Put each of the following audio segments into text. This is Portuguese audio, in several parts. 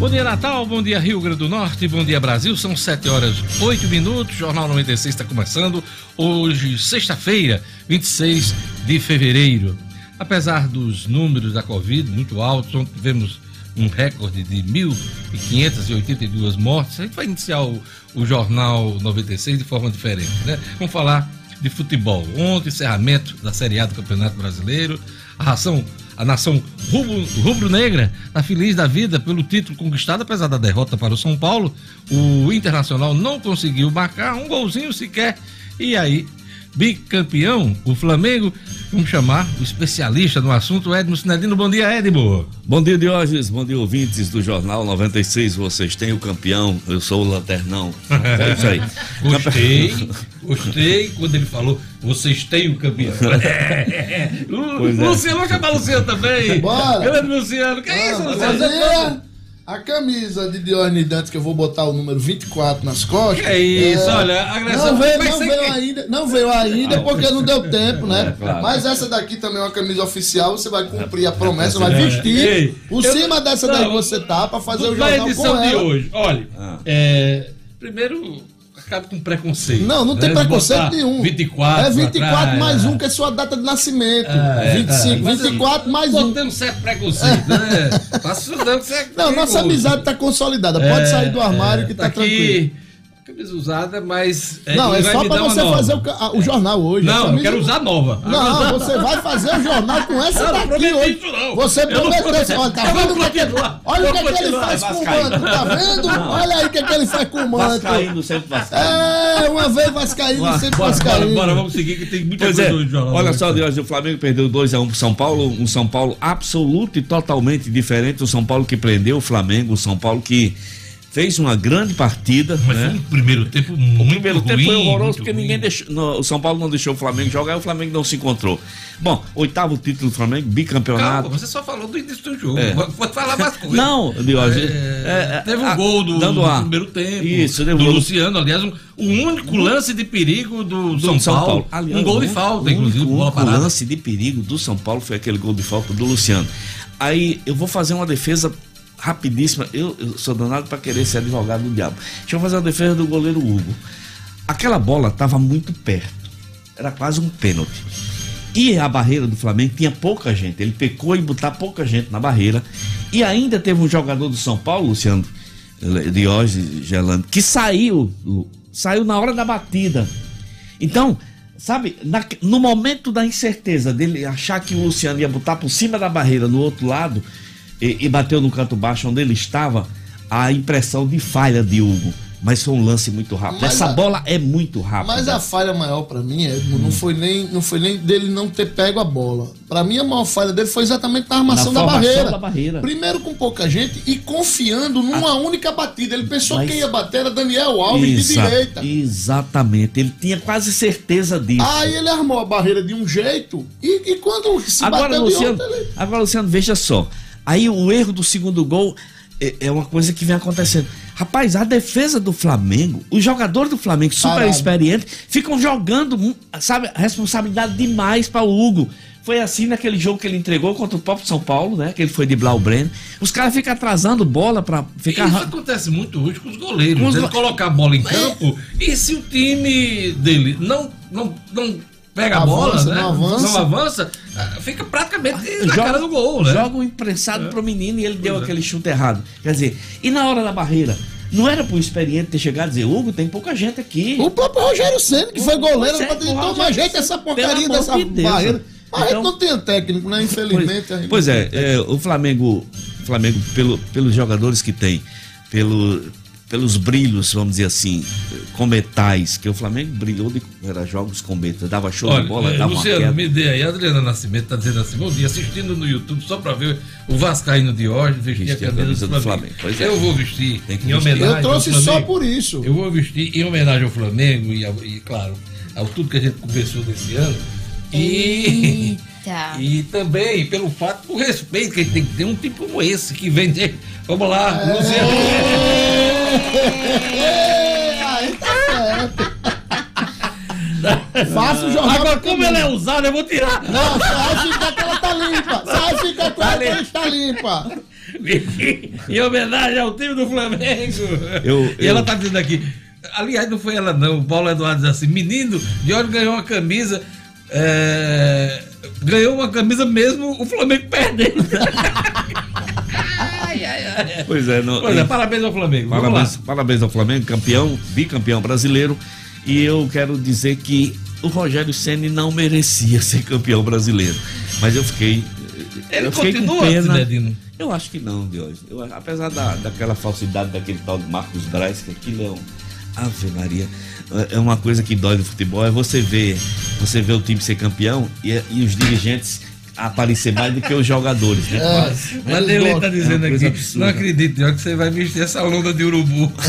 Bom dia, Natal. Bom dia, Rio Grande do Norte. Bom dia, Brasil. São 7 horas 8 minutos. Jornal 96 está começando. Hoje, sexta-feira, 26 de fevereiro. Apesar dos números da Covid muito altos, ontem tivemos um recorde de 1.582 mortes. A gente vai iniciar o, o Jornal 96 de forma diferente, né? Vamos falar de futebol. Ontem, encerramento da Série A do Campeonato Brasileiro. A ração a nação rubro-negra está feliz da vida pelo título conquistado, apesar da derrota para o São Paulo. O Internacional não conseguiu marcar um golzinho sequer. E aí, bicampeão, o Flamengo. Vamos chamar o especialista no assunto, Edmo Sinedino. Bom dia, Edmo. Bom dia, Diógenes. Bom dia, ouvintes do Jornal 96. Vocês têm o campeão, eu sou o lanternão. É isso aí. Gostei, gostei quando ele falou, vocês têm o campeão. É. Luciano, vamos chamar Luciano também. Bora. Grande Luciano. Que é isso, Luciano? A camisa de Dione Dantas, que eu vou botar o número 24 nas costas. Que é isso, é... olha, a agressão Não veio, não veio ainda, não veio ainda porque não deu tempo, né? É, claro. Mas essa daqui também é uma camisa oficial, você vai cumprir a promessa, vai vestir. Ei, por eu, cima dessa não, daí você tá pra fazer o jornal edição com de hoje, olha, ah. é, primeiro acaba com preconceito. Não, não tem né? preconceito nenhum. 24. É 24 atrás, mais um, que é sua data de nascimento. É, 25, é, 24 é, mais um. Botando certo preconceito, né? Tá estudando certo. Não, nossa amizade tá consolidada. Pode é, sair do armário que tá, tá tranquilo. Camisa usada, mas. É, não, é só pra você fazer o, o, jornal hoje. Não, camisa... eu quero usar nova. Não, você vai fazer o jornal com essa não, daqui hoje. Não. Você prometeu. Olha, tá vendo o que, é olha o que, é que ele faz com o manto, tá vendo? Não. Olha aí o que, é que ele faz com o manto. Vascaíno, sempre Vascaíno. É, uma vez Vascaíno, sempre bora, Vascaíno. Bora, bora, vamos seguir que tem muita pois coisa é, no jornal. Olha só, hoje o Flamengo perdeu 2x1 um pro São Paulo, um São Paulo absoluto e totalmente diferente. O São Paulo que prendeu o Flamengo, o São Paulo que fez uma grande partida. Mas né? foi um primeiro tempo muito O primeiro ruim, tempo foi horroroso porque ruim. ninguém deixou. No, o São Paulo não deixou o Flamengo jogar e o Flamengo não se encontrou. Bom, oitavo título do Flamengo, bicampeonato. Calma, você só falou do início do jogo. É. Pode falar mais coisas. Não, Diogo. É, é, é, teve um a, gol do, do primeiro tempo. Isso, do Luciano, aliás, um, o único lance de perigo do, do São, São, Paulo. Paulo. Aliás, um gol de falta, o inclusive. O único lance de perigo do São Paulo foi aquele gol de falta do Luciano. Aí eu vou fazer uma defesa rapidíssima. Eu, eu sou danado para querer ser advogado do diabo. Deixa eu fazer a defesa do goleiro Hugo. Aquela bola estava muito perto. Era quase um pênalti. E a barreira do Flamengo tinha pouca gente. Ele pecou em botar pouca gente na barreira. E ainda teve um jogador do São Paulo, Luciano Diógenes Gelando, que saiu, saiu na hora da batida. Então, sabe, na, no momento da incerteza dele achar que o Luciano ia botar por cima da barreira no outro lado, e, e bateu no canto baixo onde ele estava, a impressão de falha de Hugo mas foi um lance muito rápido. Mas Essa a, bola é muito rápida. Mas a falha maior para mim, Edmo, hum. não foi nem não foi nem dele não ter pego a bola. Para mim a maior falha dele foi exatamente na armação na da, barreira. da, barreira. Primeiro com pouca gente e confiando numa a... única batida. Ele pensou mas... que ia bater era Daniel Alves Exa... de direita. Exatamente. Ele tinha quase certeza disso. Aí ele armou a barreira de um jeito e, e quando se agora, bateu Luciano, de outra, ele... Agora Luciano, veja só. Aí o erro do segundo gol é, é uma coisa que vem acontecendo. Rapaz, a defesa do Flamengo, os jogadores do Flamengo super experientes, ficam jogando, sabe, responsabilidade demais para o Hugo. Foi assim naquele jogo que ele entregou contra o próprio São Paulo, né? Que ele foi de Blau Breno. Os caras ficam atrasando bola para ficar. Isso acontece muito hoje com os goleiros. Com os... Ele colocar a bola em campo e se o time dele não, não, não pega a bola, né? Não avança. não avança, ah, fica praticamente na joga, cara do gol, né? Joga um imprensado é. pro menino e ele deu é. aquele chute errado. Quer dizer, e na hora da barreira? Não era pro experiente ter chegado e dizer, Hugo, tem pouca gente aqui. O próprio Rogério Senna, que foi goleiro, não pode tomar jeito essa porcaria dessa de barreira. Mas então, não tem técnico, né? Infelizmente. Pois, pois é, é, o Flamengo, Flamengo pelo, pelos jogadores que tem, pelo, pelos brilhos, vamos dizer assim, cometais, que o Flamengo brilhou de era jogos cometas, dava show Olha, de bola, é, dava Luciano, uma me dê aí, a Adriana Nascimento está dizendo assim, bom dia, assistindo no YouTube só para ver o Vascaíno de hoje vestir, vestir a camisa, do Flamengo. Flamengo. É. Eu vou vestir em vestir. homenagem Eu trouxe só por isso. Eu vou vestir em homenagem ao Flamengo e, e claro, ao tudo que a gente conversou desse ano. E... E também pelo fato do respeito que a gente tem que ter um tipo como esse que vende. Vamos lá, é. Luciano. Aí tá certo. Faça o jornal. Agora, como ela é usada, eu vou tirar. Não, só fica que ela tá limpa. Só fica com ela que ela está limpa. em homenagem ao time do Flamengo. Eu, e eu... ela tá dizendo aqui. Aliás, não foi ela, não. O Paulo Eduardo diz assim: menino, de olho ganhou uma camisa. É, ganhou uma camisa mesmo o Flamengo perdendo. ai, ai, ai. Pois é, não, pois é, parabéns ao Flamengo. Parabéns, parabéns ao Flamengo, campeão, bicampeão brasileiro. E eu quero dizer que o Rogério Ceni não merecia ser campeão brasileiro. Mas eu fiquei. Ele eu fiquei continua, com pena. Eu acho que não, Diógenes. Eu, apesar da, daquela falsidade daquele tal de Marcos Braz, que aquilo é um. Ave Maria. É uma coisa que dói no futebol, é você ver, você ver o time ser campeão e, e os dirigentes aparecer mais do que os jogadores, né? É, mas ele está dizendo é aqui, absurda. não acredito, que você vai vestir essa lona de urubu.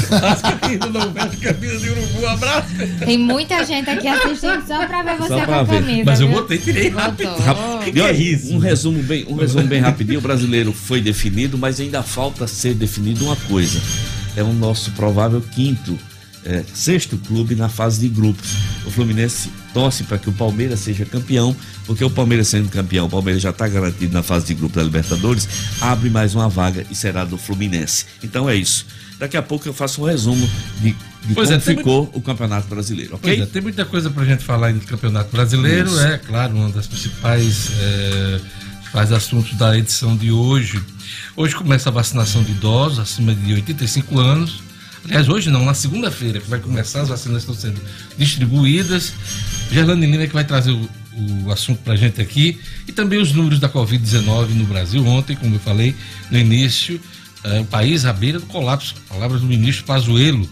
Não veste camisa de urubu, abraço. Tem muita gente aqui assistindo só para ver você com a camisa. Mas eu botei, tirei rápido. rápido. Que é isso? Um resumo, bem, um resumo bem rapidinho, o brasileiro foi definido, mas ainda falta ser definido uma coisa. É o nosso provável quinto é, sexto clube na fase de grupos. O Fluminense torce para que o Palmeiras seja campeão, porque o Palmeiras sendo campeão, o Palmeiras já está garantido na fase de grupos da Libertadores, abre mais uma vaga e será do Fluminense. Então é isso. Daqui a pouco eu faço um resumo de, de como é, ficou muito... o Campeonato Brasileiro, ok? É, tem muita coisa para a gente falar ainda do Campeonato Brasileiro, isso. é claro, uma das principais é, faz assuntos da edição de hoje. Hoje começa a vacinação de idosos acima de 85 anos Aliás, hoje não, na segunda-feira que vai começar, as vacinas estão sendo distribuídas. Gerlane Lima é que vai trazer o, o assunto para a gente aqui e também os números da Covid-19 no Brasil. Ontem, como eu falei no início, é, o país à beira do colapso. Palavras do ministro Pazuello,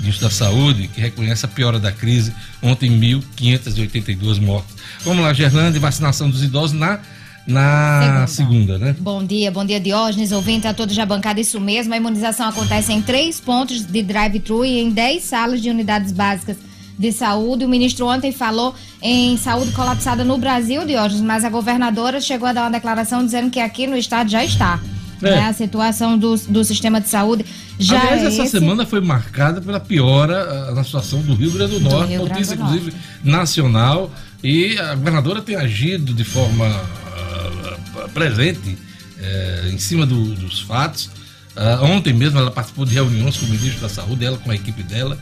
ministro da Saúde, que reconhece a piora da crise. Ontem, 1.582 mortes. Vamos lá, Gerlande, vacinação dos idosos na na segunda. segunda. né? Bom dia, bom dia Diógenes, ouvinte a todos já bancada, isso mesmo, a imunização acontece em três pontos de drive-thru e em dez salas de unidades básicas de saúde. O ministro ontem falou em saúde colapsada no Brasil, Diógenes, mas a governadora chegou a dar uma declaração dizendo que aqui no estado já está. É. Né? A situação do, do sistema de saúde já Aliás, é essa esse... semana foi marcada pela piora uh, na situação do Rio Grande do Norte, do notícia, inclusive, nacional, e a governadora tem agido de forma presente é, em cima do, dos fatos. Uh, ontem mesmo ela participou de reuniões com o ministro da Saúde, ela com a equipe dela,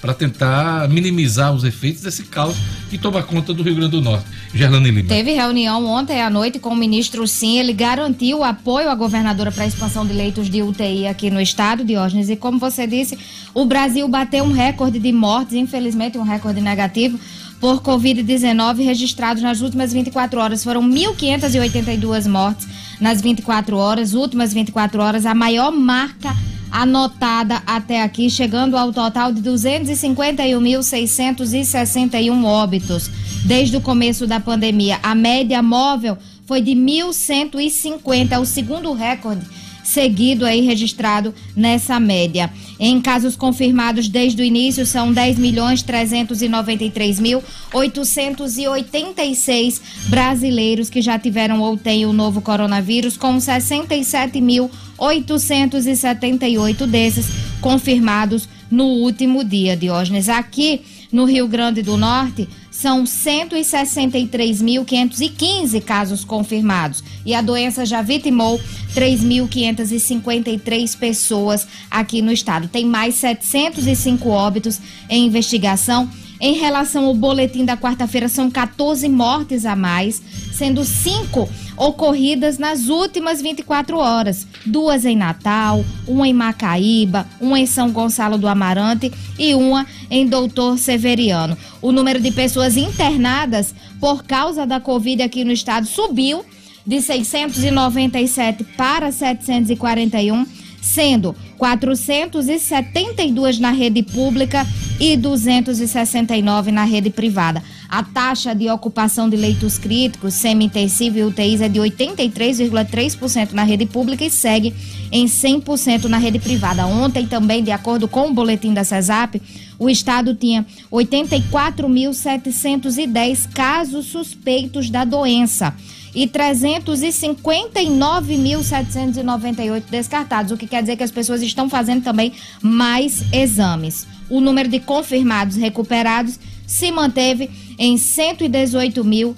para tentar minimizar os efeitos desse caos que toma conta do Rio Grande do Norte. Gerlane Lima. Teve reunião ontem à noite com o ministro Sim, ele garantiu apoio à governadora para a expansão de leitos de UTI aqui no estado, Diógenes, e como você disse, o Brasil bateu um recorde de mortes, infelizmente um recorde negativo, por Covid-19 registrados nas últimas 24 horas. Foram 1.582 mortes nas 24 horas, últimas 24 horas, a maior marca anotada até aqui, chegando ao total de 251.661 óbitos desde o começo da pandemia. A média móvel foi de 1.150, o segundo recorde seguido aí registrado nessa média. Em casos confirmados desde o início são 10 milhões 393 mil 886 brasileiros que já tiveram ou têm o novo coronavírus, com 67 mil 878 desses confirmados no último dia, Diógenes. Aqui no Rio Grande do Norte, são 163.515 casos confirmados e a doença já vitimou 3.553 pessoas aqui no estado. Tem mais 705 óbitos em investigação. Em relação ao boletim da quarta-feira, são 14 mortes a mais, sendo cinco ocorridas nas últimas 24 horas. Duas em Natal, uma em Macaíba, uma em São Gonçalo do Amarante e uma em Doutor Severiano. O número de pessoas internadas por causa da Covid aqui no estado subiu de 697 para 741 sendo 472 na rede pública e 269 na rede privada. A taxa de ocupação de leitos críticos, semi-intensivo e UTIs é de 83,3% na rede pública e segue em 100% na rede privada. Ontem também, de acordo com o boletim da CESAP, o estado tinha 84.710 casos suspeitos da doença e 359.798 descartados, o que quer dizer que as pessoas estão fazendo também mais exames. O número de confirmados recuperados se manteve em 118.035.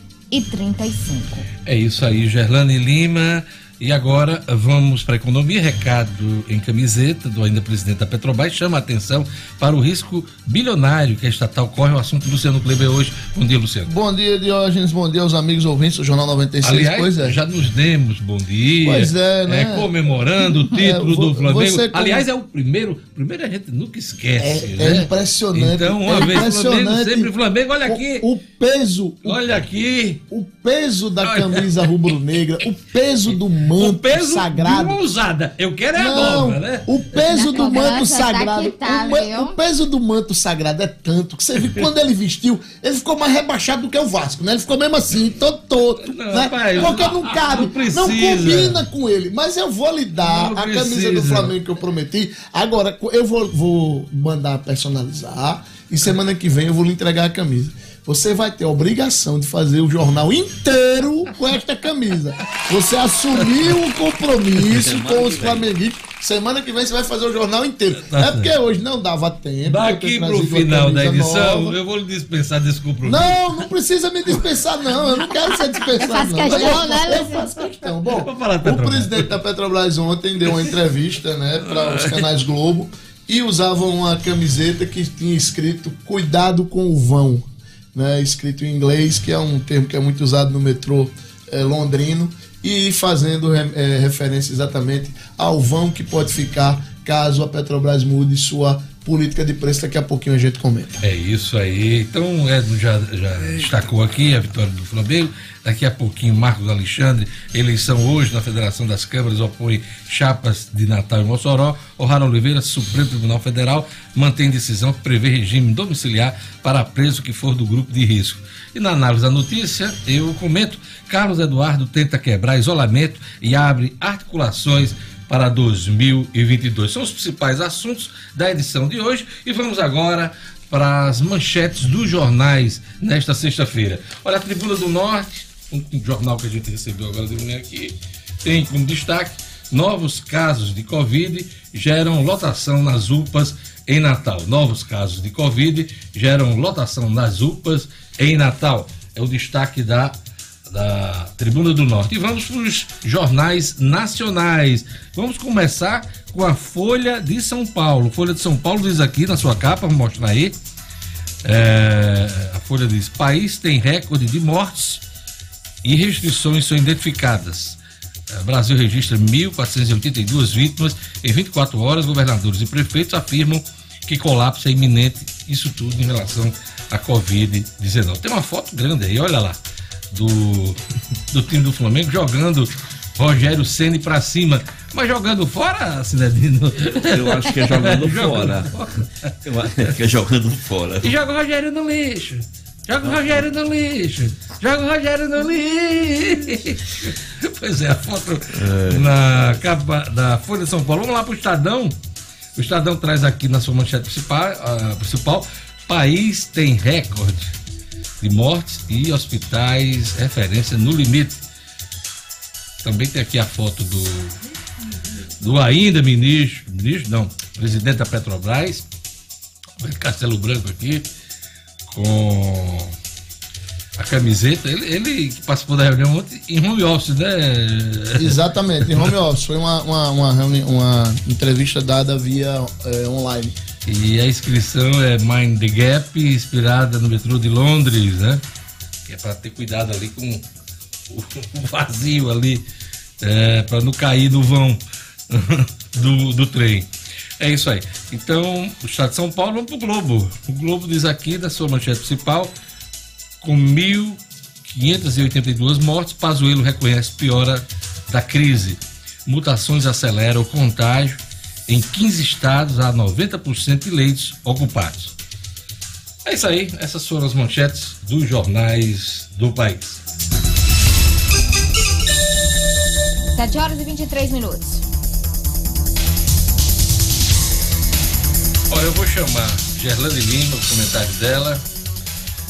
É isso aí, Gerlane Lima. E agora vamos para a economia. Recado em camiseta do ainda presidente da Petrobras chama a atenção para o risco bilionário que a estatal corre. O assunto do Luciano Kleber hoje. Bom dia, Luciano. Bom dia, Diógenes. Bom dia aos amigos ouvintes do Jornal 96. Aliás, pois é. já nos demos bom dia. Pois é, né? É, comemorando o título É, do Flamengo. como- Aliás, é o primeiro. Primeiro a gente nunca esquece. É, né? é impressionante. Então, uma é vez Flamengo, impressionante sempre Flamengo. Olha aqui. O, o peso, Olha aqui. o peso da camisa rubro-negra, o peso do manto O peso sagrado. de ousada. Eu quero é a Não, nova, né? o peso Na do manto tá sagrado. tá, o, o peso do manto sagrado é tanto que você viu que quando ele vestiu, ele ficou mais rebaixado do que o Vasco, né? Ele ficou mesmo assim, todo torto, Não, né? Porque não cabe, não precisa. não combina com ele. Mas eu vou lhe dar Não a camisa do precisa. Flamengo que eu prometi. Agora, eu vou, vou mandar personalizar e semana que vem eu vou lhe entregar a camisa. Você vai ter a obrigação de fazer o jornal inteiro com esta camisa. Você assumiu o compromisso com os flamenguistas. Semana que vem você vai fazer o jornal inteiro. É porque hoje não dava tempo. Daqui pro final da edição, nova. eu vou lhe dispensar desse compromisso. Não, não precisa me dispensar, não. Eu não quero ser dispensado. Não. questão, eu, né, Eu faço questão. Bom, o Petrobras. presidente da Petrobras ontem deu uma entrevista né, para os canais Globo e usava uma camiseta que tinha escrito Cuidado com o vão. Né, escrito em inglês, que é um termo que é muito usado no metrô eh, londrino, e fazendo eh, referência exatamente ao vão que pode ficar caso a Petrobras mude sua política de preço. Daqui a pouquinho a gente comenta. É isso aí. Então, o Edno já, já destacou aqui a vitória do Flamengo. Daqui a pouquinho, Marcos Alexandre, eleição hoje na Federação das Câmaras, opõe chapas de Natal e Mossoró. O'Hara Oliveira, Supremo Tribunal Federal, mantém decisão que prevê regime domiciliar para preso que for do grupo de risco. E na análise da notícia, eu comento: Carlos Eduardo tenta quebrar isolamento e abre articulações para 2022. São os principais assuntos da edição de hoje e vamos agora para as manchetes dos jornais nesta sexta-feira. Olha, a Tribuna do Norte, um um jornal que a gente recebeu agora de manhã aqui, tem como destaque novos casos de Covid geram lotação nas UPAs em Natal. Novos casos de Covid geram lotação nas UPAs em Natal. É o destaque da da Tribuna do Norte. E vamos para os jornais nacionais. Vamos começar com a Folha de São Paulo. Folha de São Paulo diz aqui na sua capa, vou mostrar aí. É, a Folha diz: país tem recorde de mortes e restrições são identificadas. É, Brasil registra 1.482 vítimas em 24 horas. Governadores e prefeitos afirmam que colapso é iminente. Isso tudo em relação à Covid-19. Tem uma foto grande aí, olha lá, do, do time do Flamengo jogando Rogério Ceni para cima. Mas jogando fora, Cinedino? Eu acho que é jogando fora. Eu acho que é jogando fora. E joga o Rogério no lixo. Joga o Rogério no lixo. Joga o Rogério no lixo. Pois é, a foto na capa da Folha de São Paulo. Vamos lá pro Estadão. O Estadão traz aqui na sua manchete principal, ah, principal país tem recorde de mortes e hospitais referência no limite. Também tem aqui a foto do do ainda ministro, ministro não, presidente da Petrobras, Castelo Branco aqui, com a camiseta. Ele, ele que participou da reunião ontem em home office, né? Exatamente, em home office. Foi uma, uma, uma, uma entrevista dada via eh, online. E a inscrição é Mind the Gap, inspirada no metrô de Londres, né? Que é para ter cuidado ali com o o vazio ali, é, para não cair no vão do, do trem. É isso aí. Então, o Estado de São Paulo, vamos pro Globo. O Globo diz aqui, da sua manchete principal, com 1.582 mortes, Pazuello reconhece piora da crise. Mutações aceleram o contágio em 15 estados, há 90% de leitos ocupados. É isso aí, essas foram as manchetes dos jornais do país. 7 horas e 23 minutos. Olha, eu vou chamar Gerlane Lima, o comentário dela.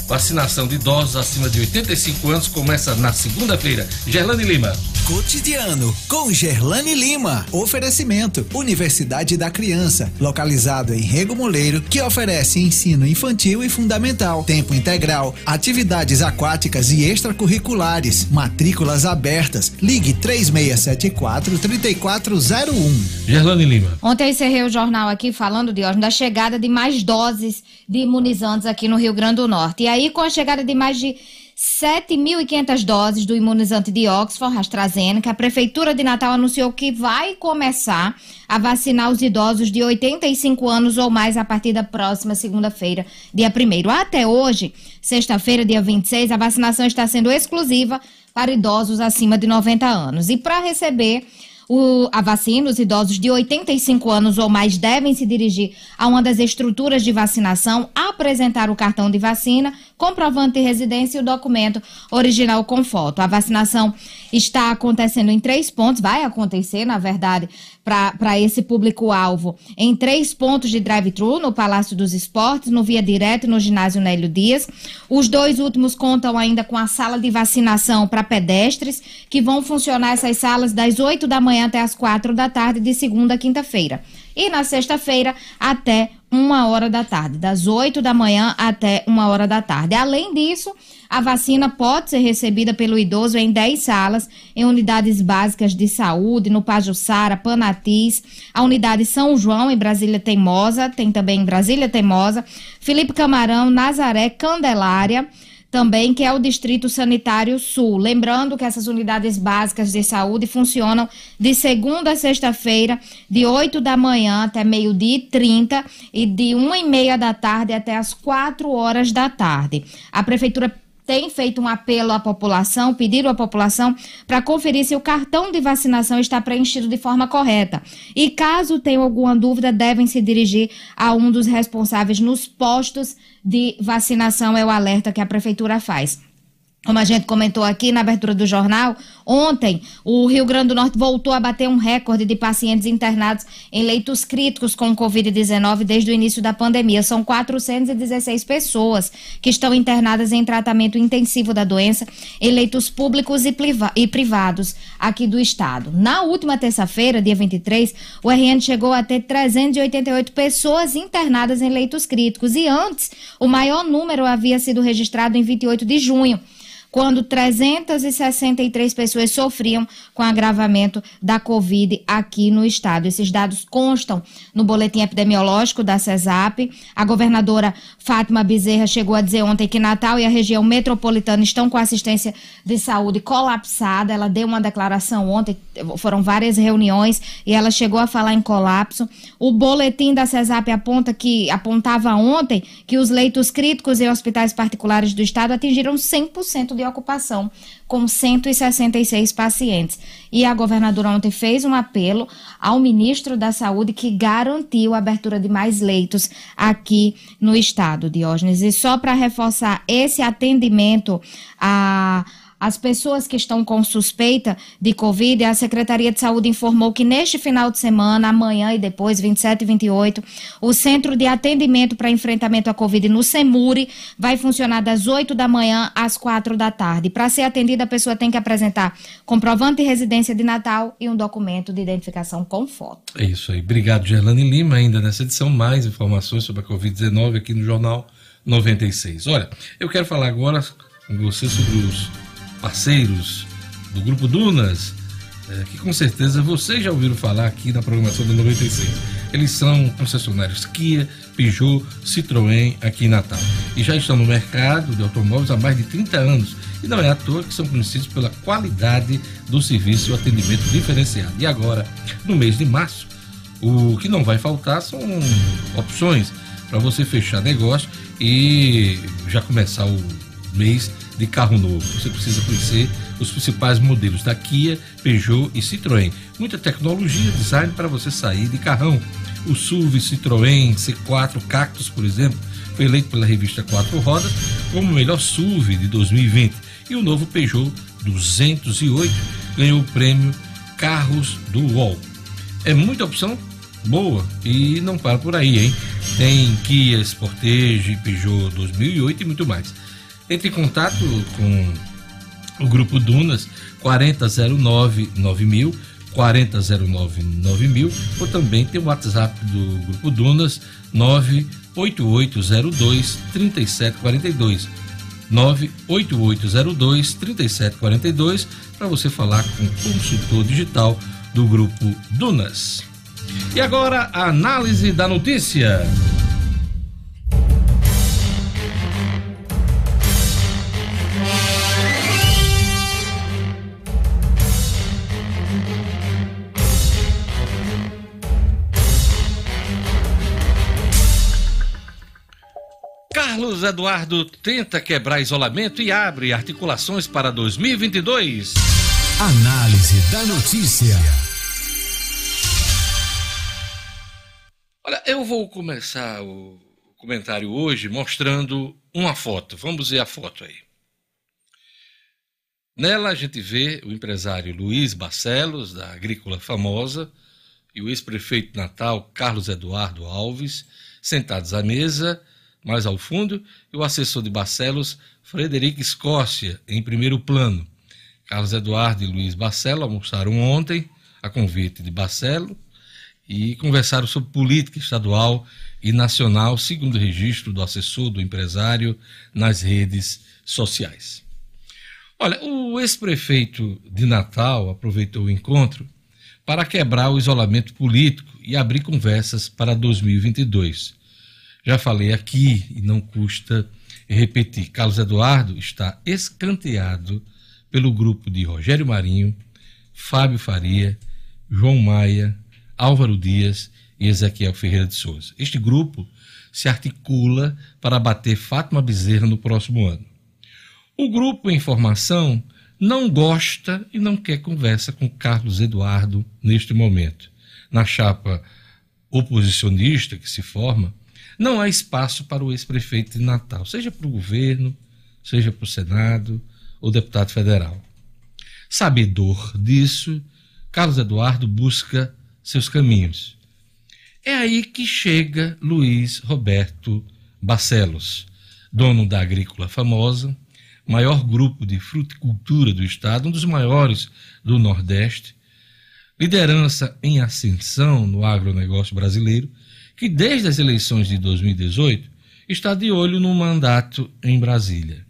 Vacinação de idosos acima de 85 anos começa na segunda-feira. Gerlane Lima. Cotidiano com Gerlane Lima. Oferecimento: Universidade da Criança, localizado em Rego Moleiro, que oferece ensino infantil e fundamental, tempo integral, atividades aquáticas e extracurriculares, matrículas abertas. Ligue 3674 3401. Gerlane Lima. Ontem encerrei o jornal aqui falando de hoje da chegada de mais doses de imunizantes aqui no Rio Grande do Norte. E aí, com a chegada de mais de 7.500 doses do imunizante de Oxford, AstraZeneca. A Prefeitura de Natal anunciou que vai começar a vacinar os idosos de 85 anos ou mais a partir da próxima segunda-feira, dia 1 Até hoje, sexta-feira, dia 26, a vacinação está sendo exclusiva para idosos acima de 90 anos. E para receber o, a vacina, os idosos de 85 anos ou mais devem se dirigir a uma das estruturas de vacinação, apresentar o cartão de vacina, comprovante de residência e o documento original com foto. A vacinação está acontecendo em três pontos, vai acontecer, na verdade, para esse público-alvo, em três pontos de drive-thru, no Palácio dos Esportes, no Via Direto e no Ginásio Nélio Dias. Os dois últimos contam ainda com a sala de vacinação para pedestres, que vão funcionar essas salas das 8 da manhã até as 4 da tarde, de segunda a quinta-feira. E na sexta-feira, até uma hora da tarde, das 8 da manhã até uma hora da tarde. Além disso, a vacina pode ser recebida pelo idoso em 10 salas, em unidades básicas de saúde, no Pajussara, Panatis, a unidade São João, em Brasília Teimosa, tem também em Brasília Teimosa, Felipe Camarão, Nazaré, Candelária também, que é o Distrito Sanitário Sul. Lembrando que essas unidades básicas de saúde funcionam de segunda a sexta-feira, de 8 da manhã até meio-dia e 30 e de 1 e meia da tarde até as 4 horas da tarde. A Prefeitura tem feito um apelo à população, pediram à população para conferir se o cartão de vacinação está preenchido de forma correta. E caso tenham alguma dúvida, devem se dirigir a um dos responsáveis nos postos de vacinação, é o alerta que a prefeitura faz. Como a gente comentou aqui na abertura do jornal, ontem o Rio Grande do Norte voltou a bater um recorde de pacientes internados em leitos críticos com Covid-19 desde o início da pandemia. São 416 pessoas que estão internadas em tratamento intensivo da doença em leitos públicos e, e privados aqui do estado. Na última terça-feira, dia 23, o RN chegou a ter 388 pessoas internadas em leitos críticos e antes o maior número havia sido registrado em 28 de junho quando 363 pessoas sofriam com agravamento da Covid aqui no estado. Esses dados constam no boletim epidemiológico da CESAP. A governadora Fátima Bezerra chegou a dizer ontem que Natal e a região metropolitana estão com assistência de saúde colapsada. Ela deu uma declaração ontem, foram várias reuniões e ela chegou a falar em colapso. O boletim da CESAP aponta que apontava ontem que os leitos críticos em hospitais particulares do estado atingiram 100% de ocupação, com 166 pacientes. E a governadora ontem fez um apelo ao ministro da Saúde que garantiu a abertura de mais leitos aqui no estado, Diógenes. E só para reforçar esse atendimento a as pessoas que estão com suspeita de Covid, a Secretaria de Saúde informou que neste final de semana, amanhã e depois, 27 e 28, o Centro de Atendimento para Enfrentamento à Covid no SEMURI vai funcionar das 8 da manhã às 4 da tarde. Para ser atendida, a pessoa tem que apresentar comprovante de residência de Natal e um documento de identificação com foto. É isso aí. Obrigado, Gerlane Lima. Ainda nessa edição, mais informações sobre a Covid-19 aqui no Jornal 96. Olha, eu quero falar agora com você sobre os parceiros do Grupo Dunas, é, que com certeza vocês já ouviram falar aqui na programação do 96. Eles são concessionários Kia, Peugeot, Citroën aqui em Natal. E já estão no mercado de automóveis há mais de 30 anos. E não é à toa que são conhecidos pela qualidade do serviço e o atendimento diferenciado. E agora, no mês de março, o que não vai faltar são opções para você fechar negócio e já começar o mês de carro novo. Você precisa conhecer os principais modelos da Kia, Peugeot e Citroën. Muita tecnologia, design para você sair de carrão. O SUV Citroën C4 Cactus, por exemplo, foi eleito pela revista Quatro Rodas como o melhor SUV de 2020. E o novo Peugeot 208 ganhou o prêmio Carros do UOL. É muita opção boa e não para por aí, hein? Tem Kia Sportage, Peugeot 2008 e muito mais. Entre em contato com O grupo Dunas 4009 9000 4009 9000 ou também tem o WhatsApp do grupo Dunas 98802 3742 98802 3742 para você falar com o consultor digital do grupo Dunas. E agora a análise da notícia. Carlos Eduardo tenta quebrar isolamento e abre articulações para 2022. Análise da notícia. Olha, eu vou começar o comentário hoje mostrando uma foto. Vamos ver a foto aí. Nela a gente vê o empresário Luiz Barcelos, da Agrícola Famosa, e o ex-prefeito de Natal, Carlos Eduardo Alves, sentados à mesa mais ao fundo, e o assessor de Barcelos, Frederico Escócia, em primeiro plano. Carlos Eduardo e Luiz Barcelo almoçaram ontem, a convite de Barcelo, e conversaram sobre política estadual e nacional, segundo o registro do assessor do empresário nas redes sociais. Olha, o ex-prefeito de Natal aproveitou o encontro para quebrar o isolamento político e abrir conversas para 2022. Já falei aqui e não custa repetir. Carlos Eduardo está escanteado pelo grupo de Rogério Marinho, Fábio Faria, João Maia, Álvaro Dias e Ezequiel Ferreira de Souza. Este grupo se articula para bater Fátima Bezerra no próximo ano. O grupo em formação não gosta e não quer conversa com Carlos Eduardo neste momento. Na chapa oposicionista que se forma, não há espaço para o ex-prefeito de Natal, seja para o governo, seja para o Senado ou deputado federal. Sabedor disso, Carlos Eduardo busca seus caminhos. É aí que chega Luiz Roberto Barcelos, dono da Agrícola Famosa, maior grupo de fruticultura do estado, um dos maiores do Nordeste, liderança em ascensão no agronegócio brasileiro que desde as eleições de 2018 está de olho no mandato em Brasília.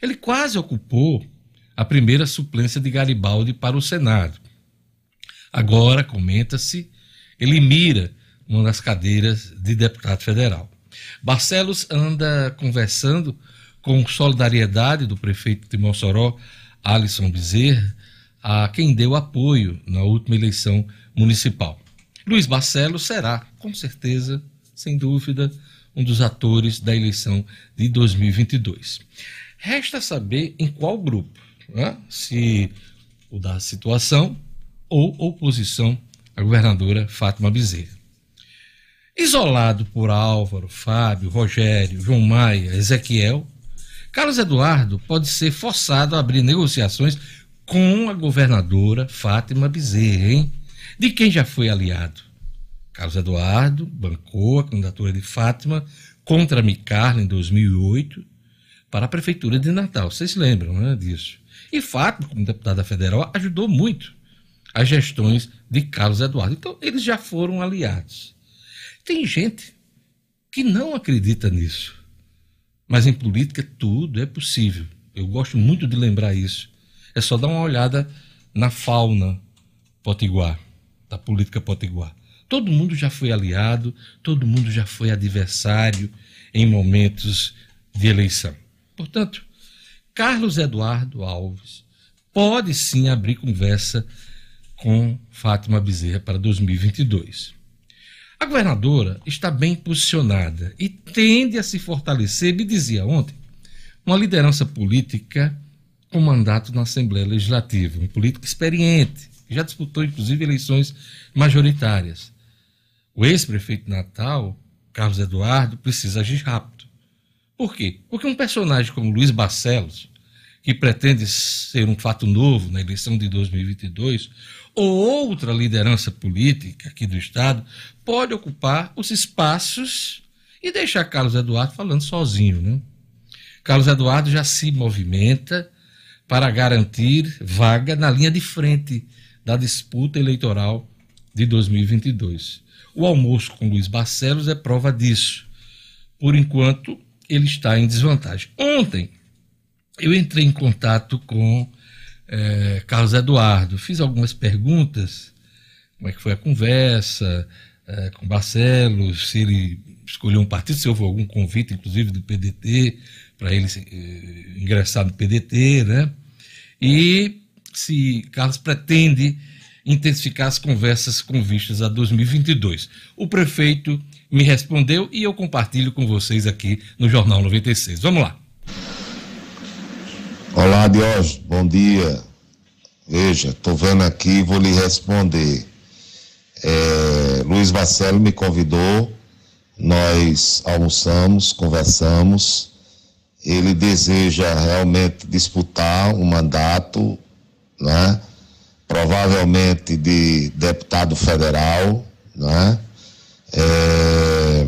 Ele quase ocupou a primeira suplência de Garibaldi para o Senado. Agora, comenta-se, ele mira uma das cadeiras de deputado federal. Barcelos anda conversando com solidariedade do prefeito de Mossoró, Alisson Bezerra, a quem deu apoio na última eleição municipal. Luiz Barcelos será, com certeza, sem dúvida, um dos atores da eleição de 2022. Resta saber em qual grupo, né? se o da situação ou oposição à governadora Fátima Bezerra. Isolado por Álvaro, Fábio, Rogério, João Maia, Ezequiel, Carlos Eduardo pode ser forçado a abrir negociações com a governadora Fátima Bezerra, hein? De quem já foi aliado. Carlos Eduardo bancou a candidatura de Fátima contra Micarla em 2008 para a Prefeitura de Natal. Vocês lembram né, disso? E Fátima, como deputada federal, ajudou muito as gestões de Carlos Eduardo. Então, eles já foram aliados. Tem gente que não acredita nisso. Mas em política tudo é possível. Eu gosto muito de lembrar isso. É só dar uma olhada na fauna potiguar da política potiguar. Todo mundo já foi aliado, todo mundo já foi adversário em momentos de eleição. Portanto, Carlos Eduardo Alves pode sim abrir conversa com Fátima Bezerra para 2022. A governadora está bem posicionada e tende a se fortalecer, me dizia ontem, uma liderança política com mandato na Assembleia Legislativa, um político experiente, já disputou inclusive eleições majoritárias. O ex-prefeito Natal, Carlos Eduardo, precisa agir rápido. Por quê? Porque um personagem como Luiz Barcelos, que pretende ser um fato novo na eleição de 2022, ou outra liderança política aqui do Estado, pode ocupar os espaços e deixar Carlos Eduardo falando sozinho. Né? Carlos Eduardo já se movimenta para garantir vaga na linha de frente da disputa eleitoral de 2022. O almoço com Luiz Barcelos é prova disso. Por enquanto, ele está em desvantagem. Ontem, eu entrei em contato com é, Carlos Eduardo, fiz algumas perguntas, como é que foi a conversa é, com Barcelos, se ele escolheu um partido, se houve algum convite, inclusive do PDT, para ele é, ingressar no PDT, né? E se Carlos pretende intensificar as conversas com vistas a 2022. O prefeito me respondeu e eu compartilho com vocês aqui no Jornal 96. Vamos lá. Olá, Diógenes, bom dia. Veja, estou vendo aqui vou lhe responder. É, Luiz Marcelo me convidou, nós almoçamos, conversamos. Ele deseja realmente disputar um mandato, né? provavelmente de deputado federal, né? É,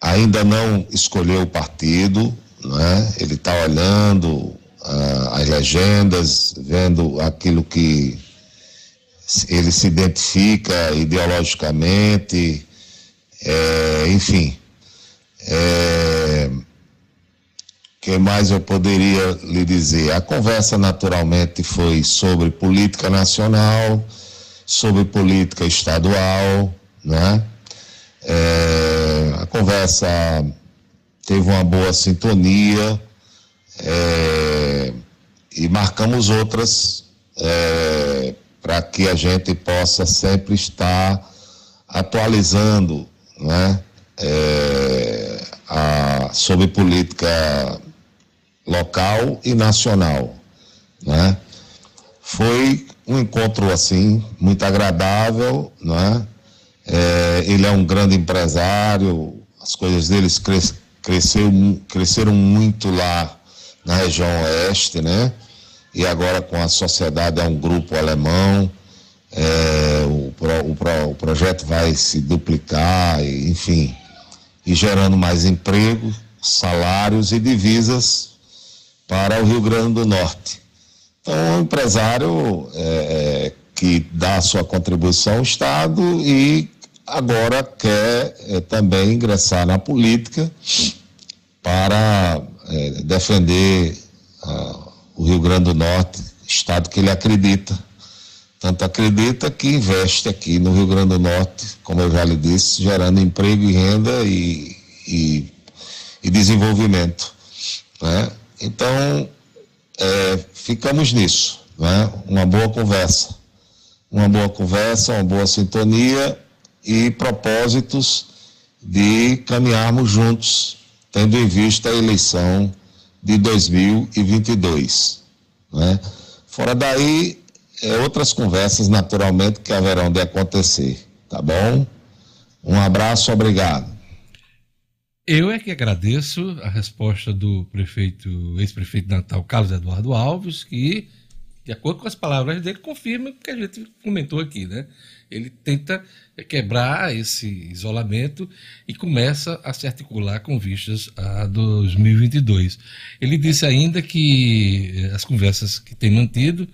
ainda não escolheu o partido, né? ele está olhando ah, as legendas, vendo aquilo que ele se identifica ideologicamente, é, enfim. É, que mais eu poderia lhe dizer? A conversa naturalmente foi sobre política nacional, sobre política estadual, né? É, a conversa teve uma boa sintonia é, e marcamos outras é, para que a gente possa sempre estar atualizando né, é, a, sobre política local e nacional. Né? Foi um encontro assim muito agradável, né? É, ele é um grande empresário, as coisas deles cres, cresceu, cresceram muito lá na região oeste, né? E agora com a sociedade é um grupo alemão, é, o, o, pro, o projeto vai se duplicar, enfim, e gerando mais emprego, salários e divisas para o Rio Grande do Norte. Então, um empresário é, é, que dá sua contribuição ao Estado e agora quer é, também ingressar na política para é, defender o Rio Grande do Norte, Estado que ele acredita. Tanto acredita que investe aqui no Rio Grande do Norte, como eu já lhe disse, gerando emprego e renda e, e, e desenvolvimento. Né? Então, é, ficamos nisso, né? uma boa conversa. Uma boa conversa, uma boa sintonia e propósitos de caminharmos juntos, tendo em vista a eleição de 2022. Né? Fora daí, é, outras conversas naturalmente que haverão de acontecer, tá bom? Um abraço, obrigado. Eu é que agradeço a resposta do prefeito, ex-prefeito de Natal, Carlos Eduardo Alves, que, de acordo com as palavras dele, confirma o que a gente comentou aqui, né? Ele tenta quebrar esse isolamento e começa a se articular com vistas a 2022. Ele disse ainda que eh, as conversas que tem mantido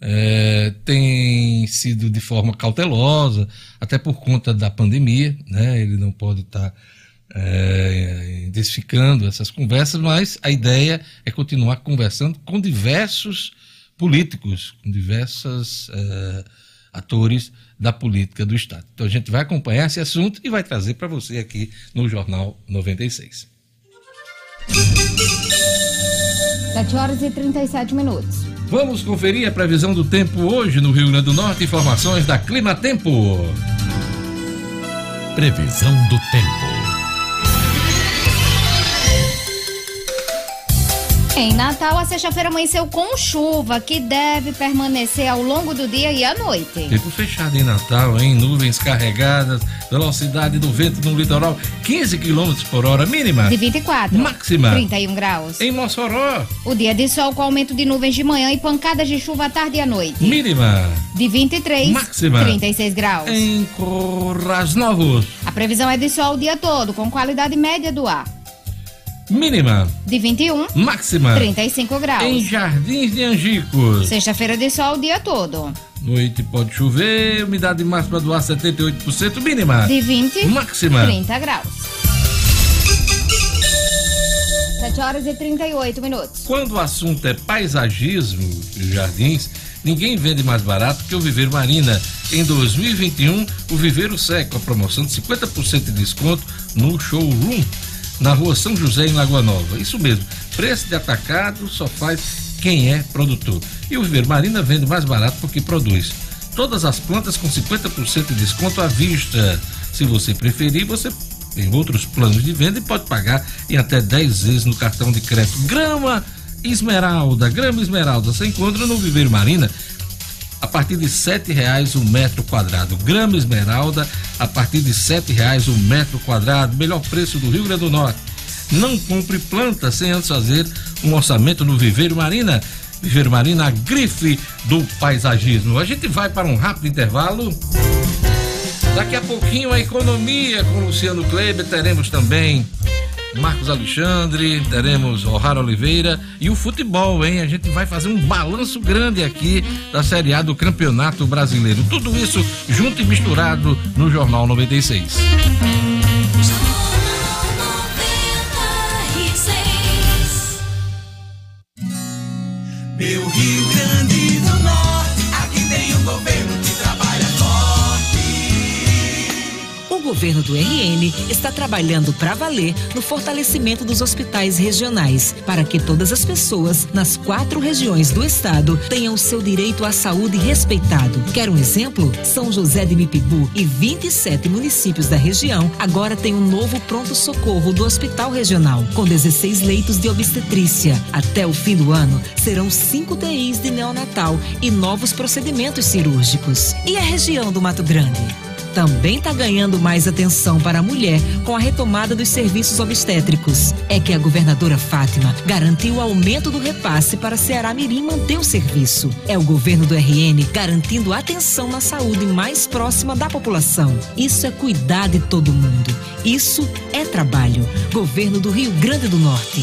é, têm sido de forma cautelosa, até por conta da pandemia, né? Ele não pode estar. Tá é, intensificando essas conversas, mas a ideia é continuar conversando com diversos políticos, com diversos é, atores da política do Estado. Então a gente vai acompanhar esse assunto e vai trazer para você aqui no Jornal 96. 7 horas e 37 minutos. Vamos conferir a previsão do tempo hoje no Rio Grande do Norte. Informações da Clima Tempo. Previsão do tempo. Em Natal, a sexta-feira amanheceu com chuva, que deve permanecer ao longo do dia e à noite. Tempo fechado em Natal, hein? Nuvens carregadas, velocidade do vento no litoral 15 km por hora, mínima. De 24. Máxima. 31 graus. Em Mossoró. O dia de sol com aumento de nuvens de manhã e pancadas de chuva à tarde e à noite. Mínima. De 23. Máxima. 36 graus. Em Corras Novos. A previsão é de sol o dia todo, com qualidade média do ar. Mínima. De 21. Máxima. 35 graus. Em Jardins de Angicos. Sexta-feira de sol o dia todo. Noite pode chover, umidade máxima do ar 78%, mínima. De 20. Máxima. 30 graus. 7 horas e 38 minutos. Quando o assunto é paisagismo e jardins, ninguém vende mais barato que o Viveiro Marina. Em 2021, o Viveiro segue com a promoção de 50% de desconto no showroom na rua São José, em Lagoa Nova. Isso mesmo, preço de atacado só faz quem é produtor. E o Viveiro Marina vende mais barato porque produz. Todas as plantas com 50% de desconto à vista. Se você preferir, você tem outros planos de venda e pode pagar em até 10 vezes no cartão de crédito. Grama Esmeralda, grama Esmeralda, você encontra no Viveiro Marina a partir de sete reais o um metro quadrado. Grama Esmeralda a partir de sete reais o um metro quadrado. Melhor preço do Rio Grande do Norte. Não compre planta sem antes fazer um orçamento no Viveiro Marina. Viveiro Marina, a grife do paisagismo. A gente vai para um rápido intervalo. Daqui a pouquinho a economia com Luciano Kleber. Teremos também Marcos Alexandre, teremos O'Hara Oliveira e o futebol, hein? A gente vai fazer um balanço grande aqui da Série A do Campeonato Brasileiro. Tudo isso junto e misturado no Jornal 96. Meu Rio governo do RN está trabalhando para valer no fortalecimento dos hospitais regionais, para que todas as pessoas nas quatro regiões do estado tenham seu direito à saúde respeitado. Quer um exemplo? São José de Mipibu e 27 municípios da região agora têm um novo pronto-socorro do Hospital Regional, com 16 leitos de obstetrícia. Até o fim do ano, serão cinco TIs de neonatal e novos procedimentos cirúrgicos. E a região do Mato Grande? Também está ganhando mais atenção para a mulher com a retomada dos serviços obstétricos. É que a governadora Fátima garantiu o aumento do repasse para Ceará Mirim manter o serviço. É o governo do RN garantindo atenção na saúde mais próxima da população. Isso é cuidar de todo mundo. Isso é trabalho. Governo do Rio Grande do Norte.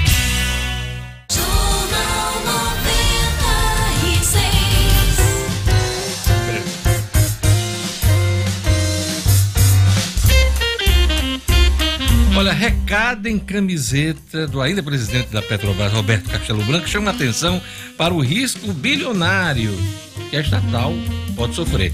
Olha, recado em camiseta do ainda presidente da Petrobras, Roberto Castelo Branco, chama atenção para o risco bilionário que a estatal pode sofrer.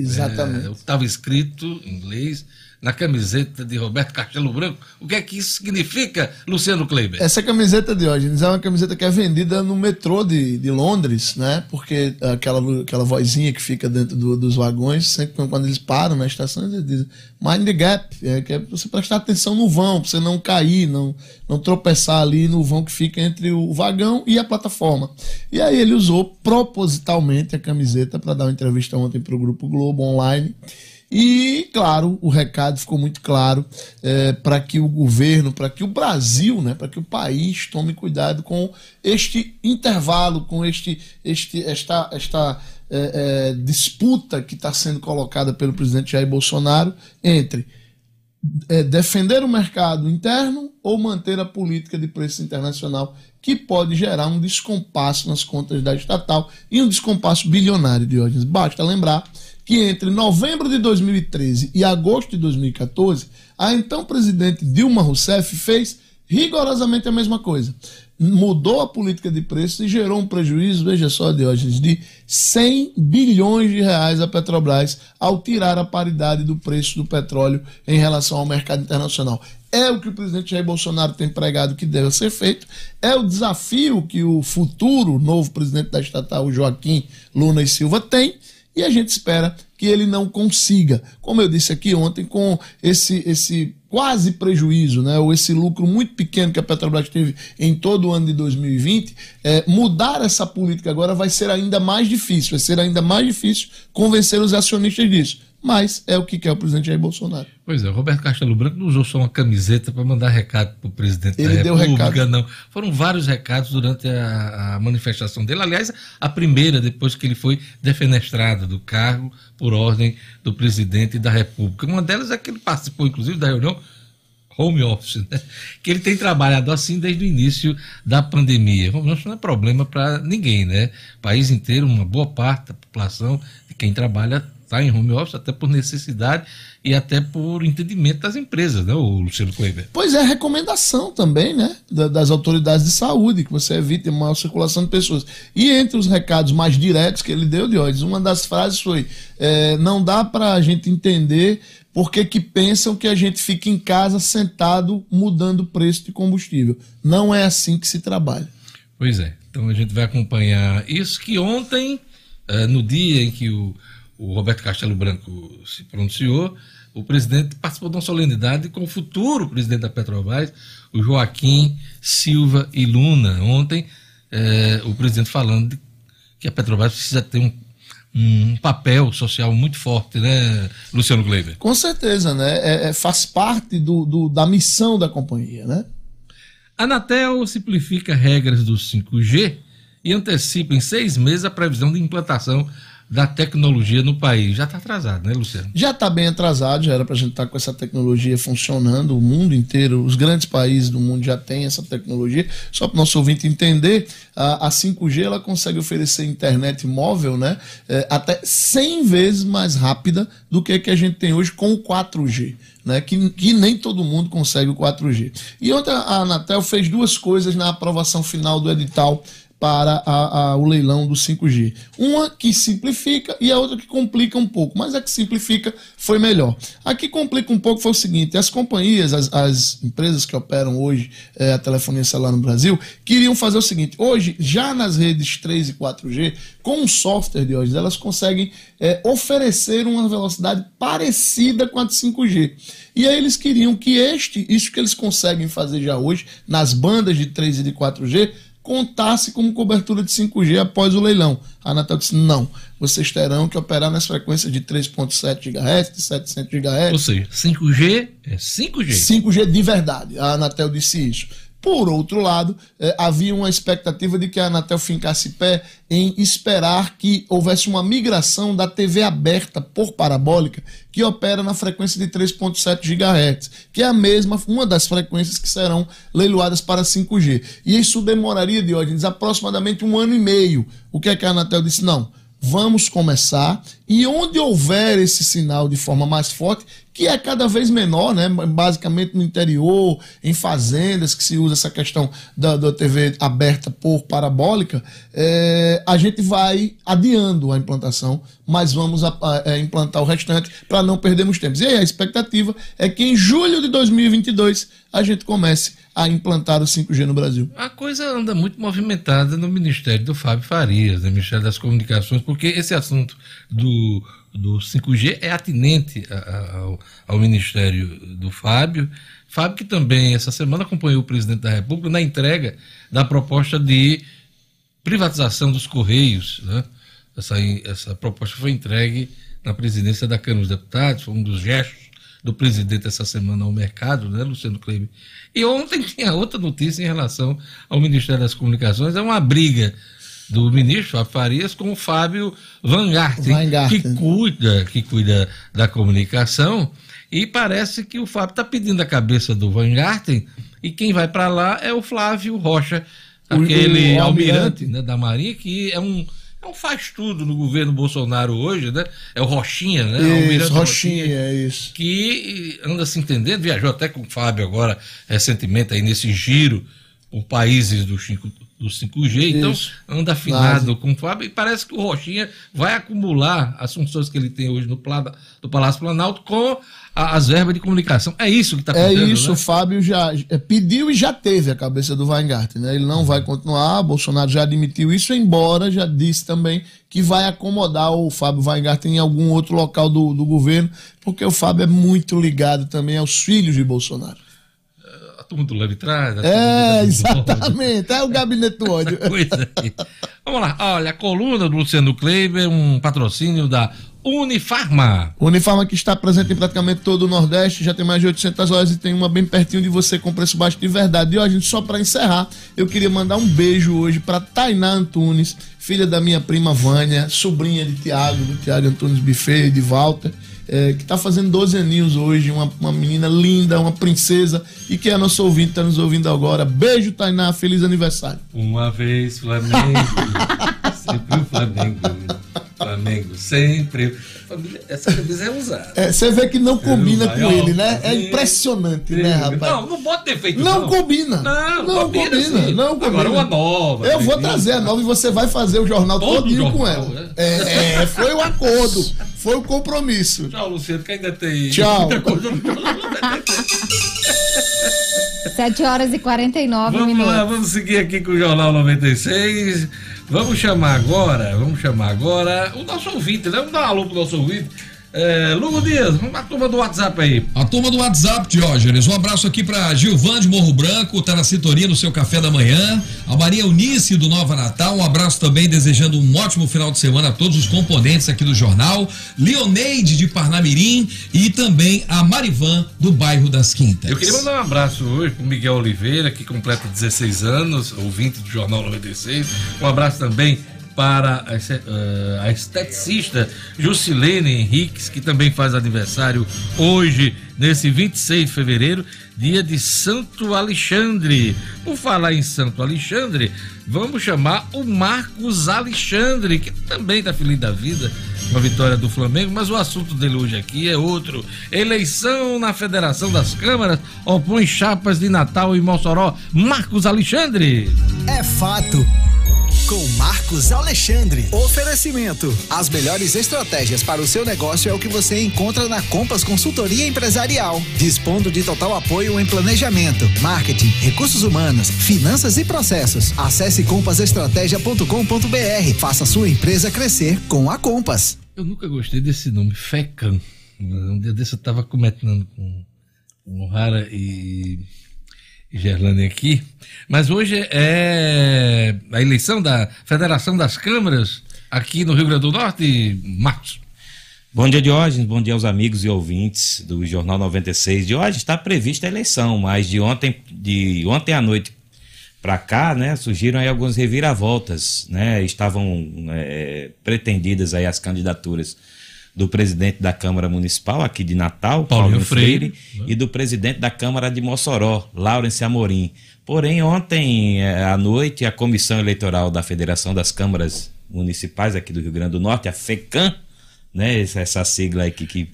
Exatamente. Estava escrito em inglês na camiseta de Roberto Castelo Branco. O que é que isso significa, Luciano Kleiber? Essa camiseta de hoje é uma camiseta que é vendida no metrô de, de Londres, né? Porque aquela, aquela vozinha que fica dentro do, dos vagões, sempre quando eles param na estação, eles dizem mind the gap, é, que é você prestar atenção no vão, pra você não cair, não, não tropeçar ali no vão que fica entre o vagão e a plataforma. E aí ele usou propositalmente a camiseta para dar uma entrevista ontem para o Grupo Globo Online. E, claro, o recado ficou muito claro é, para que o governo, para que o Brasil, né, para que o país tome cuidado com este intervalo, com este, este, esta, esta é, é, disputa que está sendo colocada pelo presidente Jair Bolsonaro entre é, defender o mercado interno ou manter a política de preço internacional, que pode gerar um descompasso nas contas da estatal e um descompasso bilionário de hoje. Basta lembrar que entre novembro de 2013 e agosto de 2014, a então presidente Dilma Rousseff fez rigorosamente a mesma coisa. Mudou a política de preços e gerou um prejuízo, veja só, Diógenes, de 100 bilhões de reais a Petrobras ao tirar a paridade do preço do petróleo em relação ao mercado internacional. É o que o presidente Jair Bolsonaro tem pregado que deve ser feito, é o desafio que o futuro novo presidente da estatal, Joaquim Luna e Silva, tem, e a gente espera que ele não consiga, como eu disse aqui ontem, com esse, esse quase prejuízo, né, ou esse lucro muito pequeno que a Petrobras teve em todo o ano de 2020, é, mudar essa política agora vai ser ainda mais difícil, vai ser ainda mais difícil convencer os acionistas disso. Mas é o que quer o presidente Jair Bolsonaro. Pois é, o Roberto Castelo Branco não usou só uma camiseta para mandar recado para o presidente Ele da deu República, recado. não. Foram vários recados durante a, a manifestação dele. Aliás, a primeira, depois que ele foi defenestrado do cargo por ordem do presidente da República. Uma delas é que ele participou, inclusive, da reunião home office, né? que ele tem trabalhado assim desde o início da pandemia. Home office não é problema para ninguém, né? O país inteiro, uma boa parte da população de quem trabalha está em home office, até por necessidade e até por entendimento das empresas, né, o Luciano Kleber? Pois é, recomendação também, né, da- das autoridades de saúde, que você evite maior circulação de pessoas. E entre os recados mais diretos que ele deu, Diógenes, uma das frases foi: é, não dá para a gente entender por que, que pensam que a gente fica em casa sentado mudando o preço de combustível. Não é assim que se trabalha. Pois é. Então a gente vai acompanhar isso que ontem, eh, no dia em que o, o Roberto Castelo Branco se pronunciou, o presidente participou de uma solenidade com o futuro presidente da Petrobras, o Joaquim Silva e Luna. Ontem, eh, o presidente falando de que a Petrobras precisa ter um, um papel social muito forte, né, Luciano Kleber? Com certeza, né? É- é- faz parte do, do- da missão da companhia, né? A Anatel simplifica regras do 5G e antecipa em seis meses a previsão de implantação da tecnologia no país. Já está atrasado, né, Luciano? Já está bem atrasado, já era para a gente estar com essa tecnologia funcionando, o mundo inteiro, os grandes países do mundo já têm essa tecnologia. Só para o nosso ouvinte entender, a, a 5G ela consegue oferecer internet móvel né, é, até 100 vezes mais rápida do que que a gente tem hoje com o 4G. Né, que, que nem todo mundo consegue o 4G. E ontem a Anatel fez duas coisas na aprovação final do edital para a- a- o leilão do 5G. Uma que simplifica e a outra que complica um pouco, mas a que simplifica foi melhor. A que complica um pouco foi o seguinte: as companhias, as, as empresas que operam hoje eh, a telefonia celular no Brasil, queriam fazer o seguinte: hoje, já nas redes 3 e 4G, com o software de hoje, elas conseguem eh, oferecer uma velocidade parecida com a de 5G. E aí eles queriam que este, isso que eles conseguem fazer já hoje, nas bandas de 3 e de 4G, contasse como cobertura de 5G após o leilão. A Anatel disse: não, vocês terão que operar nas frequências de 3,7 GHz, de 700 GHz. Ou seja, 5G é 5G. 5G de verdade. A Anatel disse isso. Por outro lado, eh, havia uma expectativa de que a Anatel fincasse pé em esperar que houvesse uma migração da TV aberta por parabólica que opera na frequência de 3.7 GHz, que é a mesma, uma das frequências que serão leiloadas para 5G. E isso demoraria, Diógenes, aproximadamente um ano e meio. O que é que a Anatel disse? Não, vamos começar e onde houver esse sinal de forma mais forte, que é cada vez menor, né? basicamente no interior, em fazendas que se usa essa questão da, da TV aberta por parabólica, é, a gente vai adiando a implantação, mas vamos a- a- é, implantar o restante para não perdermos tempo. E aí a expectativa é que em julho de 2022 a gente comece a implantar o 5G no Brasil. A coisa anda muito movimentada no Ministério do Fábio Farias, no Ministério das Comunicações, porque esse assunto do, do 5G é atinente ao, ao Ministério do Fábio. Fábio que também essa semana acompanhou o presidente da República na entrega da proposta de privatização dos Correios. Né? Essa, essa proposta foi entregue na presidência da Câmara dos Deputados, foi um dos gestos do presidente essa semana ao mercado, né, Luciano Kleber? E ontem tinha outra notícia em relação ao Ministério das Comunicações, é uma briga do ministro Fábio Farias com o Fábio Van Garten, Weingarten. que cuida, que cuida da comunicação, e parece que o Fábio está pedindo a cabeça do Van Garten, e quem vai para lá é o Flávio Rocha, aquele o almirante, almirante. né, da Marinha, que é um é um faz tudo no governo Bolsonaro hoje, né? É o Rochinha, né? Isso, Almirante Rochinha, é isso. que anda se entendendo, viajou até com o Fábio agora recentemente aí nesse giro por países do, 5, do 5G, então anda afinado com o Fábio e parece que o Rochinha vai acumular as funções que ele tem hoje no, Plada, do Palácio Planalto com a- as verbas de comunicação. É isso que está É acontecendo, isso, né? o Fábio já é, pediu e já teve a cabeça do Weingarten, né? Ele não vai continuar, Bolsonaro já admitiu isso, embora já disse também que vai acomodar o Fábio Weingarten em algum outro local do, do governo, porque o Fábio é muito ligado também aos filhos de Bolsonaro. Turma do Leve Trás. É, exatamente, é o gabinete do ódio. coisa aí. Vamos lá, olha, a coluna do Luciano Kleiber, um patrocínio da Unifarma. Unifarma que está presente em praticamente todo o Nordeste, já tem mais de 800 lojas e tem uma bem pertinho de você com preço baixo de verdade. E ó, gente, só para encerrar, eu queria mandar um beijo hoje para Tainá Antunes, filha da minha prima Vânia, sobrinha de Tiago, do Tiago Antunes Buffet e de Walter, eh, que está fazendo 12 aninhos hoje, uma, uma menina linda, uma princesa e que é nosso ouvinte, está nos ouvindo agora. Beijo, Tainá, feliz aniversário. Uma vez Flamengo, sempre o Flamengo. Flamengo sempre. Família, Essa camisa é usada. É, Você vê que não combina Pelo com ele, né? É impressionante, né, rapaz? Não, não bota defeito. Não combina. Não, Não combina, combina, não combina. Agora uma nova. Eu vou né? trazer a nova e você vai fazer o jornal Todo todinho com ela. É, é, foi o acordo, foi o compromisso. Tchau, Luciano, que ainda tem Tchau. muita coisa no jornal. 7 horas e 49 Vamos minutos. lá, vamos seguir aqui com o Jornal 96. Vamos chamar agora, vamos chamar agora o nosso ouvinte, né? Vamos dar um alô pro nosso ouvinte. É, Lugo Dias, vamos a turma do WhatsApp aí. A turma do WhatsApp, Diógenes. Um abraço aqui pra Gilvan de Morro Branco, tá na sintonia no seu café da manhã. A Maria Eunice do Nova Natal, um abraço também, desejando um ótimo final de semana a todos os componentes aqui do jornal. Leoneide de Parnamirim e também a Marivan do bairro das Quintas. Eu queria mandar um abraço hoje pro Miguel Oliveira, que completa 16 anos, ouvinte do Jornal 96. Um abraço também para eh, a esteticista Jusilene Henriques, que também faz aniversário hoje, nesse 26 de fevereiro, dia de Santo Alexandre. Por falar em Santo Alexandre, vamos chamar o Marcos Alexandre, que também está feliz da vida com a vitória do Flamengo, mas o assunto dele hoje aqui é outro. Eleição na Federação das Câmaras opõe chapas de Natal em Mossoró. Marcos Alexandre. É fato. Com Marcos Alexandre. Oferecimento. As melhores estratégias para o seu negócio é o que você encontra na Compass Consultoria Empresarial. Dispondo de total apoio em planejamento, marketing, recursos humanos, finanças e processos. Acesse compassestratégia.com.br. Faça sua empresa crescer com a Compass. Eu nunca gostei desse nome, FECAM. Um dia desse eu estava comentando com o Rara e e Gerlane aqui. Mas hoje é a eleição da Federação das Câmaras aqui no Rio Grande do Norte, Marcos. Bom dia, Diógenes. Bom dia aos amigos e ouvintes do Jornal 96. De hoje está prevista a eleição, mas de ontem, de ontem à noite para cá, né, surgiram aí algumas reviravoltas, né? Estavam é, pretendidas aí as candidaturas do presidente da Câmara Municipal aqui de Natal, Paulinho Paulinho Freire, Freire, e do presidente da Câmara de Mossoró, Laurence Amorim. Porém, ontem eh, à noite, a Comissão Eleitoral da Federação das Câmaras Municipais aqui do Rio Grande do Norte, a FECAM, né, essa, sigla aí que,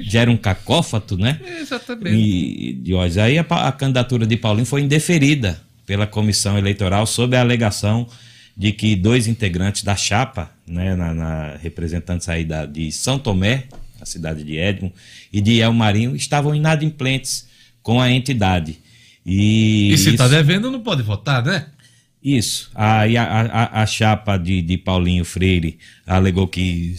gera um cacófato, né? Exatamente. E, de hoje. Aí a, a candidatura de Paulinho foi indeferida pela comissão eleitoral sob a alegação de que dois integrantes da chapa, né, na, na- representantes aí da, de São Tomé, a cidade de Edmo, e de El Marinho, estavam inadimplentes com a entidade. E, E se está devendo, não pode votar, né? isso. A, a, a chapa de, de Paulinho Freire alegou que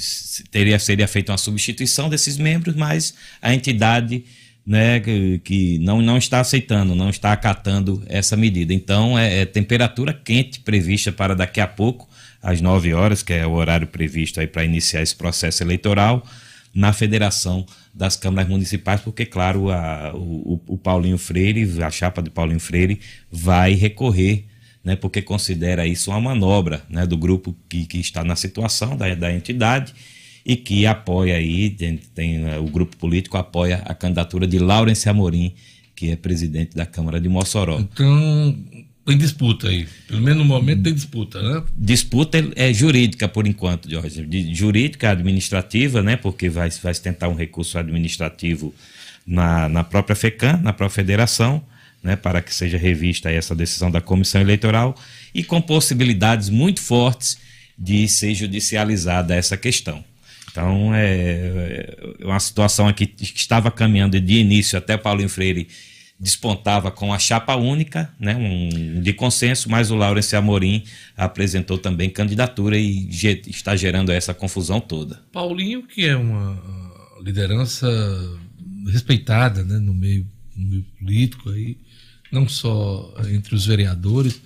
teria, seria feita uma substituição desses membros, mas a entidade né, que, que não, não está aceitando, não está acatando essa medida. Então, é, é temperatura quente prevista para daqui a pouco, às 9 horas, que é o horário previsto aí para iniciar esse processo eleitoral, na Federação das Câmaras Municipais, porque, claro, a- o, o- Paulinho Freire, a chapa de Paulinho Freire, vai recorrer né, porque considera isso uma manobra né, do grupo que, que está na situação da, da entidade e que apoia aí, tem, tem, eh, o grupo político apoia a candidatura de Laurence Amorim, que é presidente da Câmara de Mossoró. Então, Tem disputa aí. Pelo menos no momento tem disputa, né? Disputa é jurídica por enquanto, Jorge. De- jurídica, administrativa, né? Porque vai, vai se tentar um recurso administrativo na, na própria FECAM, na própria federação, né? Para que seja revista essa decisão da comissão eleitoral e com possibilidades muito fortes de ser judicializada essa questão. Então, é, é uma situação aqui que estava caminhando de início até Paulinho Freire despontava com a chapa única, né, um, de consenso, mas o Laurence Amorim apresentou também candidatura e ge- está gerando essa confusão toda. Paulinho, que é uma liderança respeitada né, no, meio, no meio político, aí, não só entre os vereadores,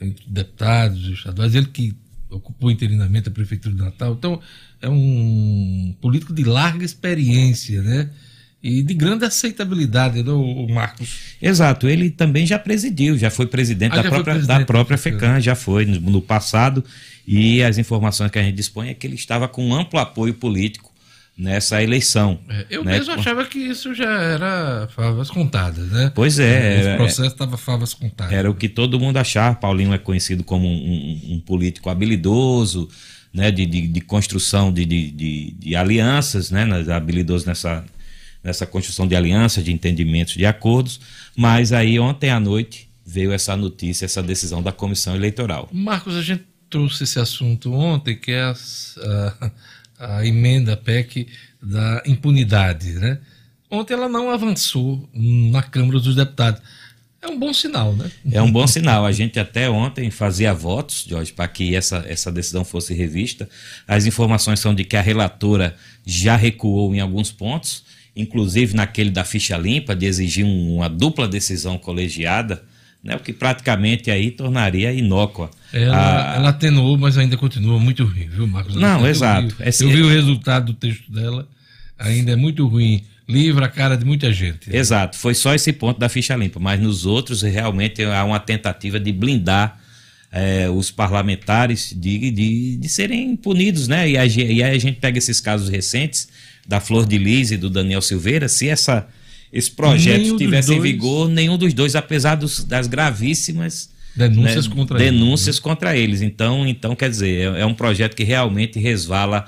entre deputados, estaduais, ele que ocupou interinamente a Prefeitura de Natal. Então, é um político de larga experiência, né? E de grande aceitabilidade, né, o Marcos? Exato, ele também já presidiu, já foi presidente, Ah, da, já foi própria, presidente da própria da FECAM. FECAM, já foi no, no passado, e as informações que a gente dispõe é que ele estava com amplo apoio político nessa eleição. É, Eu né? mesmo achava que isso já era favas contadas, né? Pois é, Esse era- processo estava favas contadas. Era o que todo mundo achava. Paulinho é conhecido como um, um- um político habilidoso, né, de, de, de construção de, de, de, alianças, né, habilidoso nessa, nessa construção de alianças, de entendimentos, de acordos. Mas aí ontem à noite veio essa notícia, essa decisão da comissão eleitoral. Marcos, a gente trouxe esse assunto ontem, que é a, a emenda PEC da impunidade, né? Ontem ela não avançou na Câmara dos Deputados. É um bom sinal, né? É um bom sinal. A gente até ontem fazia votos, Jorge, para que essa, essa decisão fosse revista. As informações são de que a relatora já recuou em alguns pontos, inclusive naquele da ficha limpa, de exigir um- uma dupla decisão colegiada, né, o que praticamente aí tornaria inócua. Ela, a- ela atenuou, mas ainda continua muito ruim, viu, Marcos? Não, Eu exato. vi- Eu vi o resultado do texto dela, ainda é muito ruim. Livra a cara de muita gente. Exato, foi só esse ponto da ficha limpa, mas nos outros realmente há uma tentativa de blindar eh, os parlamentares de, de, de serem punidos, né? E, a e aí a gente pega esses casos recentes da Flor de Lis e do Daniel Silveira, se essa, esse projeto Nenhum estivesse em vigor, nenhum dos dois, apesar dos- das gravíssimas Denúncias contra eles, denúncias contra eles. Então, então quer dizer, é, é um projeto que realmente resvala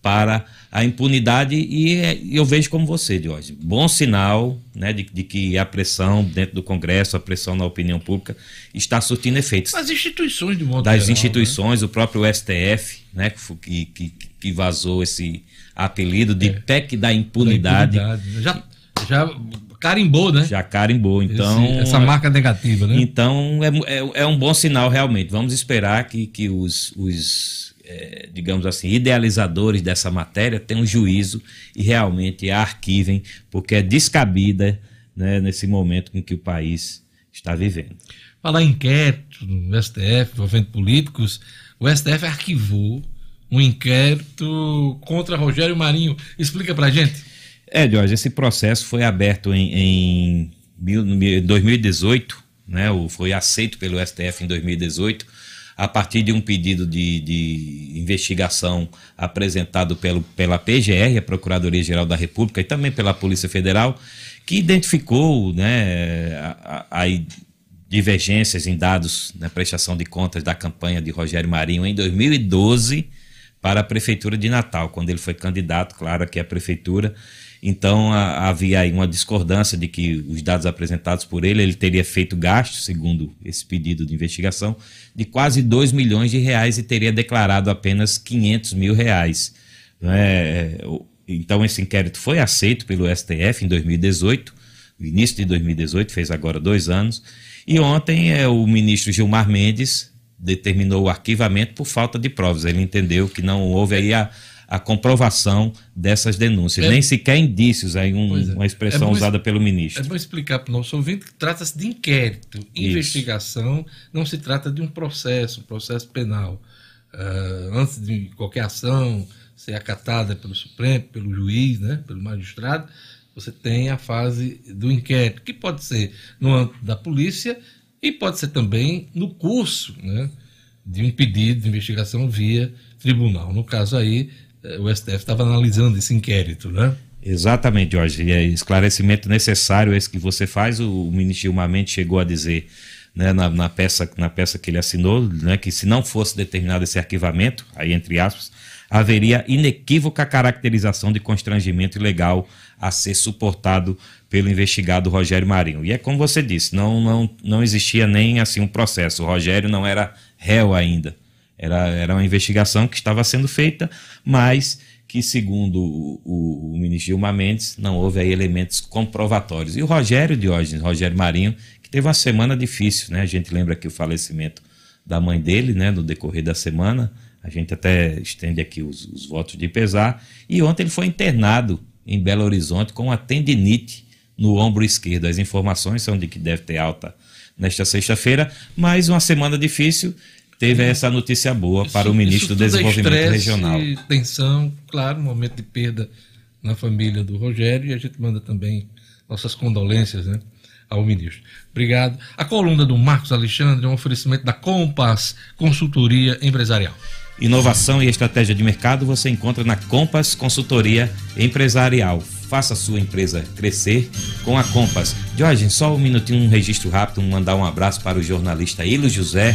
para a impunidade e é- eu vejo como você, Jorge. Bom sinal né, de, de que a pressão dentro do Congresso, a pressão na opinião pública está surtindo efeitos. As instituições de modo Das geral, instituições, o próprio STF, né, que, que, que, vazou esse apelido de PEC da né? impunidade. Da impunidade. Já, já carimbou, né? Já carimbou, então. Esse- essa marca negativa, né? Então é, é, é um bom sinal realmente. Vamos esperar que, que os, os eh, digamos assim, idealizadores dessa matéria tenham juízo e realmente a arquivem, porque é descabida né, nesse momento em que o país está vivendo. Falar em inquérito no STF envolvendo políticos, o STF arquivou um inquérito contra Rogério Marinho. Explica pra gente. É, Jorge, esse processo foi aberto em, em mil- 2018, né, foi aceito pelo STF em 2018, a partir de um pedido de, de investigação apresentado pelo, pela PGR, a Procuradoria-Geral da República, e também pela Polícia Federal, que identificou né, a- a- aí divergências em dados na prestação de contas da campanha de Rogério Marinho em 2012 para a Prefeitura de Natal, quando ele foi candidato, claro, aqui à Prefeitura. Então a- havia aí uma discordância de que os dados apresentados por ele, ele teria feito gastos, segundo esse pedido de investigação, de quase 2 milhões de reais e teria declarado apenas 500 mil reais. É? O- Então esse inquérito foi aceito pelo STF em 2018, no início de 2018, fez agora dois anos, e ontem é, o ministro Gilmar Mendes determinou o arquivamento por falta de provas. Ele entendeu que não houve aí a, a comprovação dessas denúncias, É- nem sequer indícios, aí um- é. uma expressão É usada pelo ministro. É bom explicar para o nosso ouvinte que trata-se de inquérito. Investigação não se trata de um processo, um processo penal. Ah, antes de qualquer ação ser acatada pelo Supremo, pelo juiz, né, pelo magistrado, você tem a fase do inquérito, que pode ser no âmbito da polícia e pode ser também no curso né, de um pedido de investigação via tribunal. No caso aí, o STF estava analisando esse inquérito, né? Exatamente, Jorge. É esclarecimento necessário esse que você faz. O, ministro Gilmar Mendes chegou a dizer né, na, na peça, na peça que ele assinou, né, que se não fosse determinado esse arquivamento, aí entre aspas, haveria inequívoca caracterização de constrangimento ilegal a ser suportado pelo investigado Rogério Marinho. E é como você disse, não, não, não existia nem assim um processo. O Rogério não era réu ainda. Era, era uma investigação que estava sendo feita, mas que, segundo o, o, o ministro Gilmar Mendes, não houve aí elementos comprovatórios. E o Rogério Diógenes, Rogério Marinho, que teve uma semana difícil, né? A gente lembra aqui o falecimento da mãe dele, né? No decorrer da semana. A gente até estende aqui os, os votos de pesar. E ontem ele foi internado em Belo Horizonte com uma tendinite no ombro esquerdo. As informações são de que deve ter alta nesta sexta-feira, mas uma semana difícil teve essa notícia boa Isso- para o ministro do é Desenvolvimento estresse, Regional. Tensão, claro, um momento de perda na família do Rogério e a gente manda também nossas condolências né, ao ministro. Obrigado. A coluna do Marcos Alexandre é um oferecimento da Compass Consultoria Empresarial. Inovação e estratégia de mercado você encontra na Compass Consultoria Empresarial. Faça a sua empresa crescer com a Compass. Jorge, só um minutinho, um registro rápido, mandar um abraço para o jornalista Ilo José.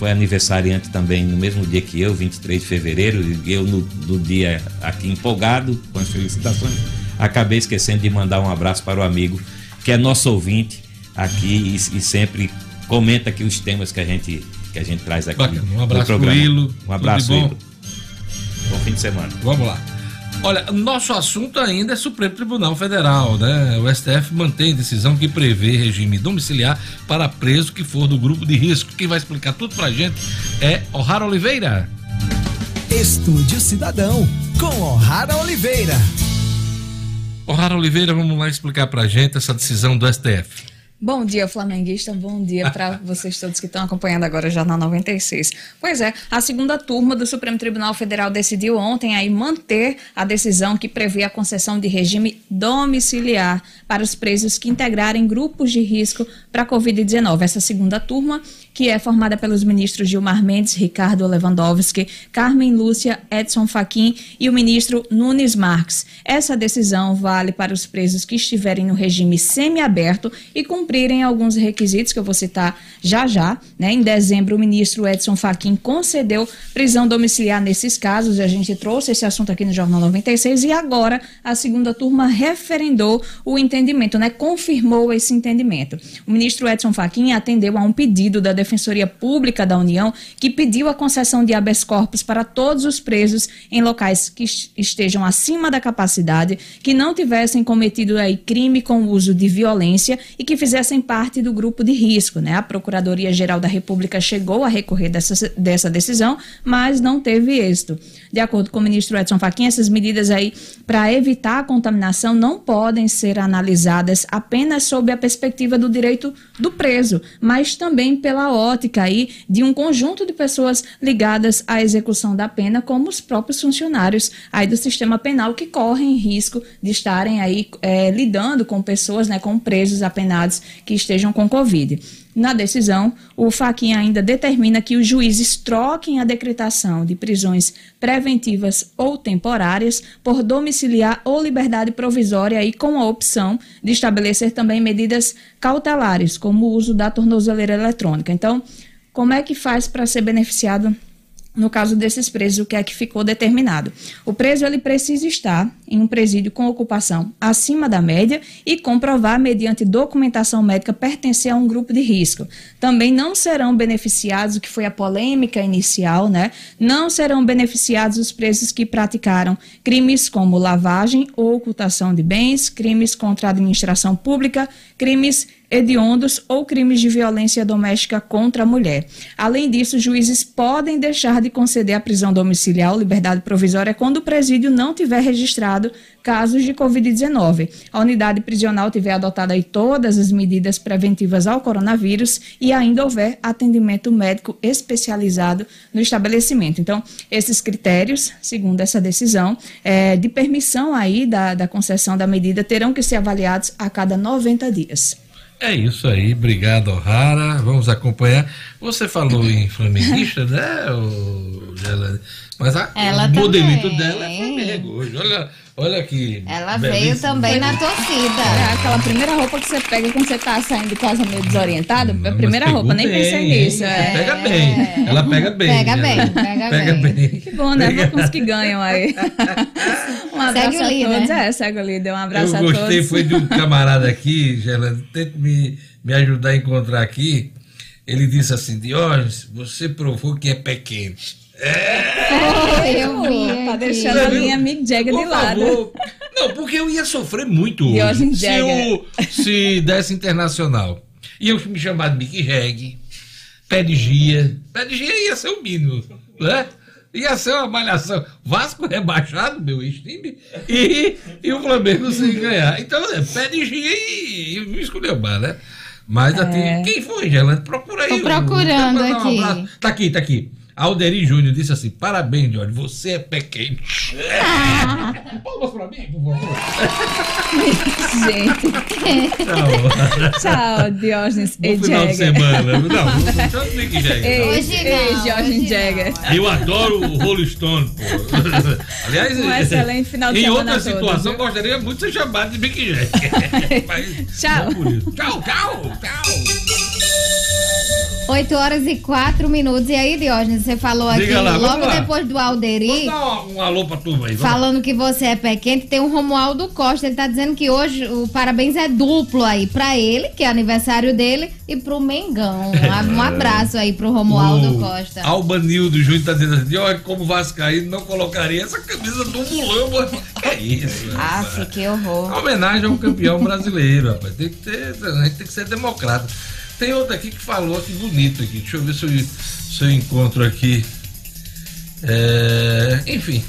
Foi aniversariante também no mesmo dia que eu, 23 de fevereiro. e Eu, no, no dia aqui empolgado com as felicitações, acabei esquecendo de mandar um abraço para o amigo que é nosso ouvinte aqui e, e sempre comenta aqui os temas que a gente, que a gente traz aqui. Bacana. Um abraço pro. Ilo. Um abraço, de bom? Ilo. Bom fim de semana. Vamos lá. Olha, nosso assunto ainda é Supremo Tribunal Federal, né? O STF mantém decisão que prevê regime domiciliar para preso que for do grupo de risco. Quem vai explicar tudo pra gente é O'Hara Oliveira. Estúdio Cidadão, com O'Hara Oliveira. O'Hara Oliveira, vamos lá explicar pra gente essa decisão do STF. Bom dia, flamenguista. Bom dia para vocês todos que estão acompanhando agora o Jornal 96. Pois é, a segunda turma do Supremo Tribunal Federal decidiu ontem aí manter a decisão que prevê a concessão de regime domiciliar para os presos que integrarem grupos de risco para a Covid-19. Essa segunda turma, que é formada pelos ministros Gilmar Mendes, Ricardo Lewandowski, Carmen Lúcia, Edson Fachin e o ministro Nunes Marques. Essa decisão vale para os presos que estiverem no regime semiaberto e cumprirem alguns requisitos que eu vou citar já já. Né? Em dezembro, o ministro Edson Fachin concedeu prisão domiciliar nesses casos. A gente trouxe esse assunto aqui no Jornal 96 e agora a segunda turma referendou o entendimento, né? confirmou esse entendimento. O ministro Edson Fachin atendeu a um pedido da Defensoria Pública da União que pediu a concessão de habeas corpus para todos os presos em locais que es- estejam acima da capacidade, que não tivessem cometido aí crime com uso de violência e que fizessem parte do grupo de risco, né? A Procuradoria-Geral da República chegou a recorrer dessa, dessa decisão, mas não teve êxito. De acordo com o ministro Edson Fachin, essas medidas aí para evitar a contaminação não podem ser analisadas apenas sob a perspectiva do do preso, mas também pela ótica aí de um conjunto de pessoas ligadas à execução da pena, como os próprios funcionários aí do sistema penal que correm risco de estarem aí eh, lidando com pessoas, né, com presos apenados que estejam com Covid. Na decisão, o Fachin ainda determina que os juízes troquem a decretação de prisões preventivas ou temporárias por domiciliar ou liberdade provisória aí com a opção de estabelecer também medidas cautelares, como o uso da tornozeleira eletrônica. Então, como é que faz para ser beneficiado no caso desses presos, o que é que ficou determinado? O preso ele precisa estar em um presídio com ocupação acima da média e comprovar, mediante documentação médica, pertencer a um grupo de risco. Também não serão beneficiados, o que foi a polêmica inicial, né? Não serão beneficiados os presos que praticaram crimes como lavagem ou ocultação de bens, crimes contra a administração pública, crimes hediondos ou crimes de violência doméstica contra a mulher. Além disso, juízes podem deixar de conceder a prisão domiciliar ou liberdade provisória quando o presídio não tiver registrado casos de Covid-19. A unidade prisional tiver adotado aí todas as medidas preventivas ao coronavírus e ainda houver atendimento médico especializado no estabelecimento. Então, esses critérios, segundo essa decisão, é, de permissão aí da, da concessão da medida terão que ser avaliados a cada 90 dias. É isso aí, obrigado, O'Hara. Vamos acompanhar. Você falou em flamenguista, né, Gelane? Mas a, o modelito também. dela é Flamengo hoje. Olha, Olha aqui. Ela veio também na torcida. É aquela primeira roupa que você pega quando você tá saindo de casa meio desorientado. a primeira roupa, nem pegou pensei bem, nisso. É. Pega bem. Ela pega bem. Pega bem, Ela pega pega bem. bem. Que bom, né? Pega- Vamos que ganham aí. Um abraço Segue a líder. todos. É, segue o líder. Um abraço Eu a gostei, todos. foi de um camarada aqui, Gerlando, tente me, me ajudar a encontrar aqui. Ele disse assim, Diógenes, você provou que é pé quente. Eu vi Tá deixando a minha Mick Jagger de lado. favor. Não, porque eu ia sofrer muito hoje. Diógenes Se, Jagger. eu, se desse internacional. Ia me chamar de Mickey Reg, pé de gia. Pé de gia ia ser o mínimo, né? Ia ser uma malhação. Vasco rebaixado, meu ex-time, e, e o Flamengo sem ganhar. Então, é pé de gia e, e me esculhambar, né? Mas assim, quem foi, Gelante? Procura aí. Tô procurando um aqui. abraço. Tá aqui, tá aqui. Alderi Júnior disse assim: parabéns, Jorge, você é pé quente. Palmas pra mim, por favor. Gente. Tchau. Tchau, Diógenes e Bom final de Jagger. semana. Não, não, não Mick Jagger. Hoje ei, hoje Jagger. Eu adoro o Rolling Stone, pô. Aliás, Um excelente final de em semana outra a todos, situação, viu? gostaria muito de ser chamado de Mick Jagger. Mas Tchau. Tchau, tchau, tchau. 8 horas e 4 minutos. E aí, Diógenes, você falou aqui, lá, vamos logo depois do Alderi, Dá um, um alô pra turma aí. vamos. falando que você é pé quente, tem o Romualdo Costa. Ele tá dizendo que hoje o parabéns é duplo aí pra ele, que é aniversário dele, e pro Mengão. Um, um abraço aí pro Romualdo O Costa. Albanildo Júnior tá dizendo assim: olha, como Vascaíno não colocaria essa camisa do Mulamba. É isso. Aff, que horror. Homenagem ao campeão brasileiro, rapaz. Tem que ter, a gente tem que ser democrata. Tem outro aqui que falou aqui bonito aqui. Deixa eu ver se eu, se eu encontro aqui. É, enfim.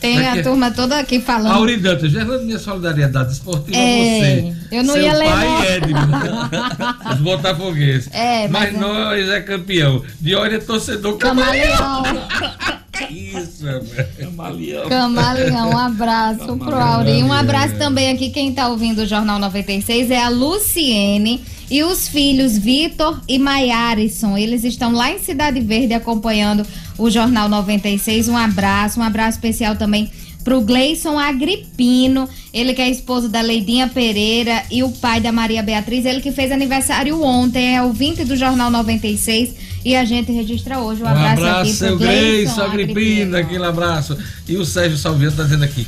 Tem a Aqui- turma toda aqui falando. Auri Dantas, Gerlando, minha solidariedade esportiva a É, você. eu não Seu ia ler, pai é de os botafoguenses. É, mas, mas- nós é campeão. De olho é torcedor camaleão. Camaleão. Isso, rapaz. Camaleão. Camaleão, um abraço pro Auri. Um abraço também aqui, quem tá ouvindo o Jornal 96 é a Luciene e os filhos Vitor e Maiarison. Eles estão lá em Cidade Verde acompanhando o Jornal 96. Um abraço, um abraço especial também pro Gleison Agripino, ele que é esposo da Leidinha Pereira e o pai da Maria Beatriz, ele que fez aniversário ontem, é ouvinte do Jornal 96 e a gente registra hoje. Um Um abraço, abraço, aqui pro Gleison Gleison Agripino, aquele abraço. E o Sérgio Salveiro tá dizendo aqui.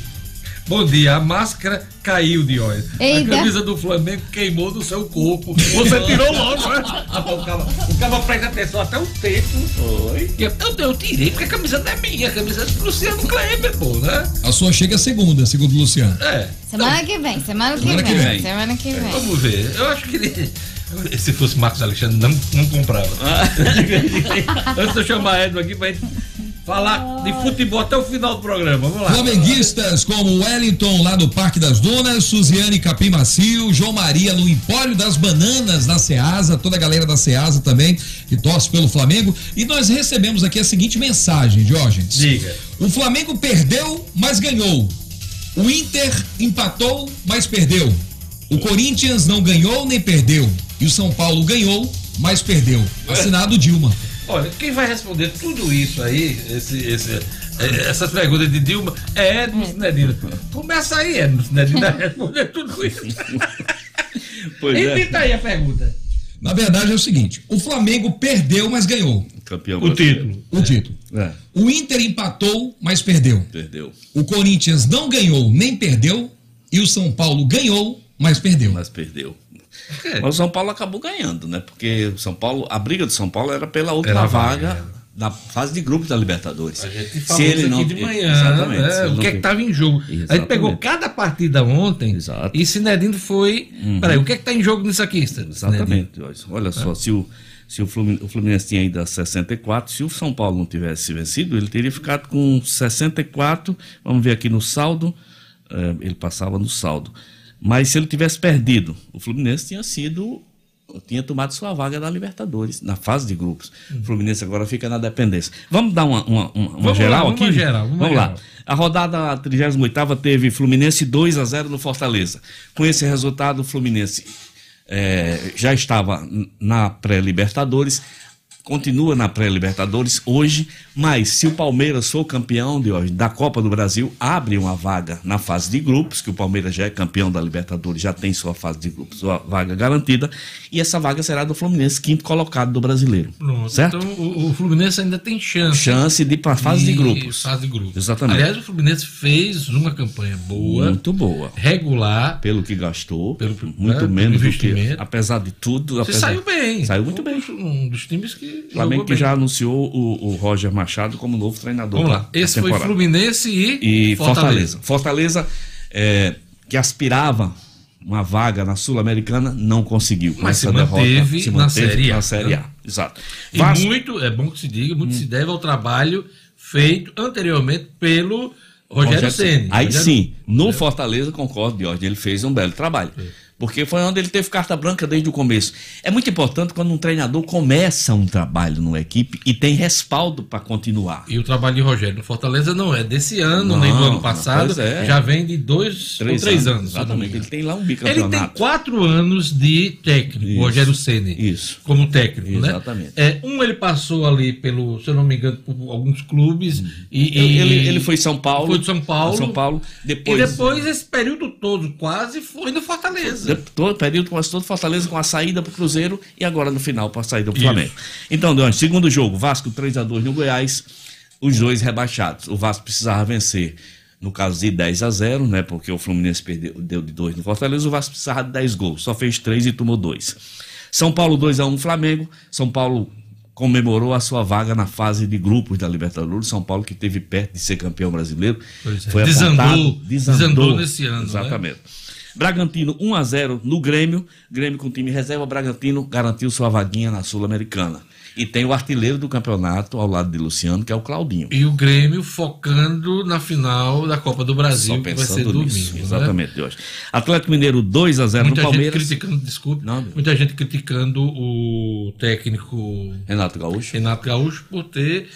Bom dia, a máscara caiu de óleo. A Eita. camisa do Flamengo queimou do seu corpo. Você tirou logo, né? Rapaz, O cara, o cara presta atenção até o tempo. Foi. Eu, eu tirei, porque a camisa não é minha, a camisa é do Luciano Kleber, pô, né? A sua chega segunda, segundo o Luciano. É. Semana que vem, semana que, Semana que vem, vem. Semana que vem. Vamos ver. Eu acho que ele. Se fosse Marcos Alexandre, não, não comprava. Antes de eu chamar Edno aqui pra gente falar de futebol até o final do programa. Vamos lá. Flamenguistas como Wellington lá do Parque das Dunas, Suziane Capim Macio, João Maria no Empório das Bananas na Ceasa, toda a galera da Ceasa também que torce pelo Flamengo. E nós recebemos aqui a seguinte mensagem, Diógenes. Diga. O Flamengo perdeu, mas ganhou. O Inter empatou, mas perdeu. O Corinthians não ganhou nem perdeu. E o São Paulo ganhou, mas perdeu. Assinado Dilma. Olha, quem vai responder tudo isso aí, esse, esse, eh, essas perguntas de Dilma, é Edmo Sinedino. Começa aí, Edmo Sinedino, a responder tudo isso. Pois é. Repita aí a pergunta. Na verdade é o seguinte: o Flamengo perdeu, mas ganhou. Campeão O brasileiro. título. O título. É, O Inter empatou, mas perdeu. perdeu. O Corinthians não ganhou nem perdeu. E o São Paulo ganhou, mas perdeu. Mas perdeu. É. Mas o São Paulo acabou ganhando, né? Porque o São Paulo, a briga do São Paulo era pela última Era vaga, vaga, da fase de grupos da Libertadores. A gente falou isso aqui de manhã, Exatamente, né? se ele o não que é que estava em jogo. A gente Exatamente. pegou cada partida ontem Exato. e Sinedino foi. Peraí, o que é que está em jogo nisso aqui, Sinedino? Exatamente. Joyce. Olha só, se, o, se o, Fluminense, o Fluminense tinha ainda 64, se o São Paulo não tivesse vencido, ele teria ficado com 64. Vamos ver aqui no saldo. eh, ele passava no saldo. Mas se ele tivesse perdido, o Fluminense tinha sido. Tinha tomado sua vaga da Libertadores, na fase de grupos. O Fluminense agora fica na dependência. Vamos dar uma, uma, uma- lá, geral vamos aqui? geral, vamos vamos lá. geral. A rodada 38 teve Fluminense 2 a 0 no Fortaleza. Com esse resultado, o Fluminense eh, já estava na pré-Libertadores. Continua na pré-Libertadores hoje, mas se o Palmeiras for campeão de hoje da Copa do Brasil, abre uma vaga na fase de grupos, que o Palmeiras já é campeão da Libertadores, já tem sua fase de grupos, sua vaga garantida, e essa vaga será do Fluminense, quinto colocado do brasileiro. Pronto. Certo? Então o, o Fluminense ainda tem chance. Chance de ir para a fase de grupos. Fase de grupos. Exatamente. Aliás, o Fluminense fez uma campanha boa, Muito boa. regular. Pelo que gastou, Pelo- muito né, menos do que, apesar de tudo. Você apesar- saiu bem. Saiu muito bem. Um dos times que. O Flamengo que já anunciou o, o Roger Machado como novo treinador. Vamos lá. Esse foi. Fluminense e, e Fortaleza. Fortaleza, é, que aspirava uma vaga na Sul-Americana, não conseguiu. Mas se essa derrota, manteve se na manteve Série A, na Série A. né? Exato. E Vasco- muito, é bom que se diga, muito se deve ao trabalho feito anteriormente pelo Rogério Ceni. Aí Rogério- sim, no Fortaleza, concordo, Jorge, ele fez um belo trabalho. Porque foi onde ele teve carta branca desde o começo. É muito importante quando um treinador começa um trabalho numa equipe e tem respaldo para continuar. E o trabalho de Rogério no Fortaleza não é desse ano, Não, nem do ano passado. é. Já vem de dois Três ou três anos, anos. exatamente. Ele tem lá um Ele bicampeonato. tem quatro anos de técnico, Isso, Rogério Ceni. Isso. Como técnico, né? Exatamente. É, um ele passou ali pelo, se eu não me engano, por alguns clubes. E, e- Ele, ele foi São Paulo. Foi de São Paulo. São Paulo. Depois, E depois, esse período todo, quase foi no Fortaleza. De- todo, período quase todo Fortaleza com a saída para o Cruzeiro e agora no final para a saída para o. Flamengo. Então, Deon, segundo jogo, Vasco 3 a 2 no Goiás, os dois rebaixados. O Vasco precisava vencer, no caso de 10 a 0, né? Porque o Fluminense perdeu, deu de 2 no Fortaleza, o Vasco precisava de 10 gols, só fez 3 e tomou 2. São Paulo 2 a 1 Flamengo. São Paulo comemorou a sua vaga na fase de grupos da Libertadores. São Paulo que teve perto de ser campeão brasileiro. Pois é. Foi Desandou- apontado, desandou nesse ano, né? Bragantino 1 a 0 no Grêmio. Grêmio com time reserva. Bragantino garantiu sua vaguinha na Sul-Americana. E tem o artilheiro do campeonato ao lado de Luciano, que é o Claudinho. E o Grêmio focando na final da Copa do Brasil, Só que vai ser domingo. nisso. né? Exatamente, Jorge. Atlético Mineiro 2 a 0 Muita no gente Palmeiras. criticando, desculpe, Não, muita gente criticando o técnico Renato Gaúcho. Renato Gaúcho por ter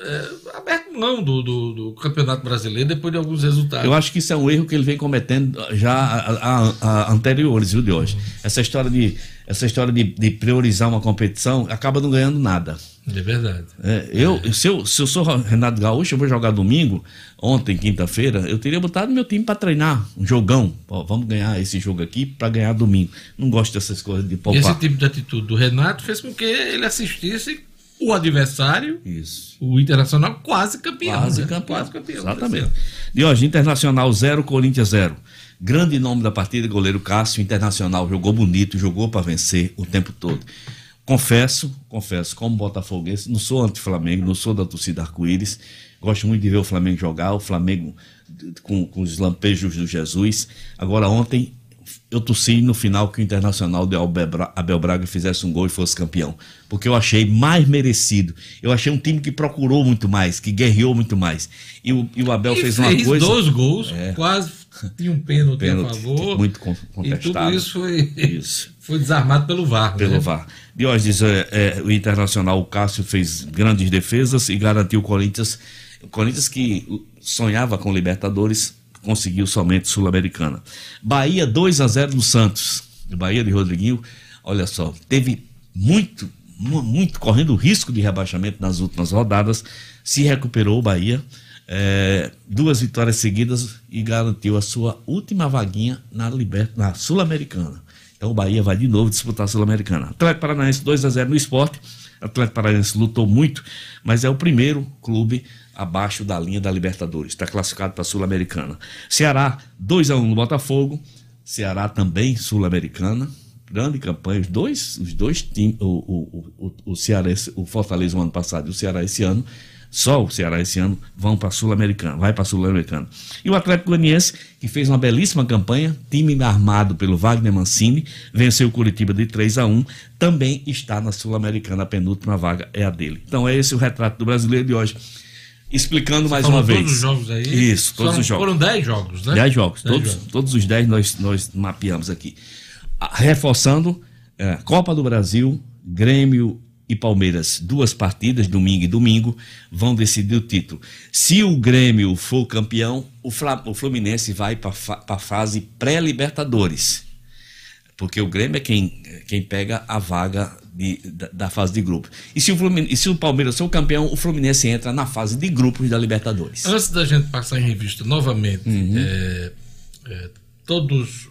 é, aberto mão do, do, do Campeonato Brasileiro depois de alguns resultados. Eu acho que isso é um erro que ele vem cometendo já a, a- a- anteriores, viu, de hoje. Essa história de, essa história de, de priorizar uma competição acaba não ganhando nada. É verdade. É, eu, Se, eu, se eu sou Renato Gaúcho, eu vou jogar domingo, ontem, quinta-feira, eu teria botado meu time para treinar, um jogão. Ó, vamos ganhar esse jogo aqui para ganhar domingo. Não gosto dessas coisas de E poupar. esse tipo de atitude do Renato fez com que ele assistisse o adversário, Isso. o Internacional, quase campeão. Quase né? campeão. Quase campeão. Exatamente. De hoje, Internacional 0, Corinthians 0. Grande nome da partida, goleiro Cássio. Internacional jogou bonito, jogou para vencer o tempo todo. Confesso, confesso, como botafoguense, não sou anti-Flamengo, não sou da torcida arco-íris. Gosto muito de ver o Flamengo jogar, o Flamengo com, com os lampejos do Jesus. Agora, ontem, eu torci no final que o Internacional de Abel Bra- Abel Braga fizesse um gol e fosse campeão. Porque eu achei mais merecido. Eu achei um time que procurou muito mais, que guerreou muito mais. E o, e o Abel E fez uma fez coisa. dois gols, É. quase tinha um pênalti, Pênalti, a favor. muito con- E contestado. tudo isso foi, Isso. foi desarmado pelo VAR. Pelo né? VAR. Diógenes, é, é, o Internacional, o Cássio fez grandes defesas e garantiu o Corinthians. O Corinthians que sonhava com Libertadores, conseguiu somente Sul-Americana. Bahia 2 a 0 no Santos. Bahia de Rodriguinho, olha só, teve muito, mu- muito correndo risco de rebaixamento nas últimas rodadas, se recuperou o Bahia. é, duas vitórias seguidas e garantiu a sua última vaguinha na, liber- na Sul-Americana. Então o Bahia vai de novo disputar a Sul-Americana. Atlético Paranaense 2 a 0 no esporte. Atlético Paranaense lutou muito, mas é o primeiro clube abaixo da linha da Libertadores. Está classificado para a Sul-Americana. Ceará 2 a 1 no Botafogo. Ceará também Sul-Americana. Grande campanha. Os dois, os dois times, o, o, o, o, Ceará, o Fortaleza no ano passado e o Ceará esse ano, só o Ceará esse ano vão para a Sul-Americana, vai para a Sul-Americana. E o Atlético Goianiense, que fez uma belíssima campanha, time armado pelo Wagner Mancini, venceu o Curitiba de 3 a 1, também está na Sul-Americana, a penúltima vaga é a dele. Então é esse o retrato do brasileiro de hoje. Explicando mais Falou uma vez. todos os jogos aí? Isso, todos Foram- os jogos. Foram 10 jogos, né? 10 jogos. Dez todos, jogos. todos os 10 nós, nós mapeamos aqui. Ah, Reforçando, é, Copa do Brasil, Grêmio e Palmeiras, duas partidas, domingo e domingo, vão decidir o título. Se o Grêmio for campeão, o, Fla- o Fluminense vai para a fase pré-Libertadores. Porque o Grêmio é quem, quem pega a vaga de- da, da fase de grupo. E se, o e se o Palmeiras for o campeão, o Fluminense entra na fase de grupos da Libertadores. Antes da gente passar em revista novamente, é, é, todos,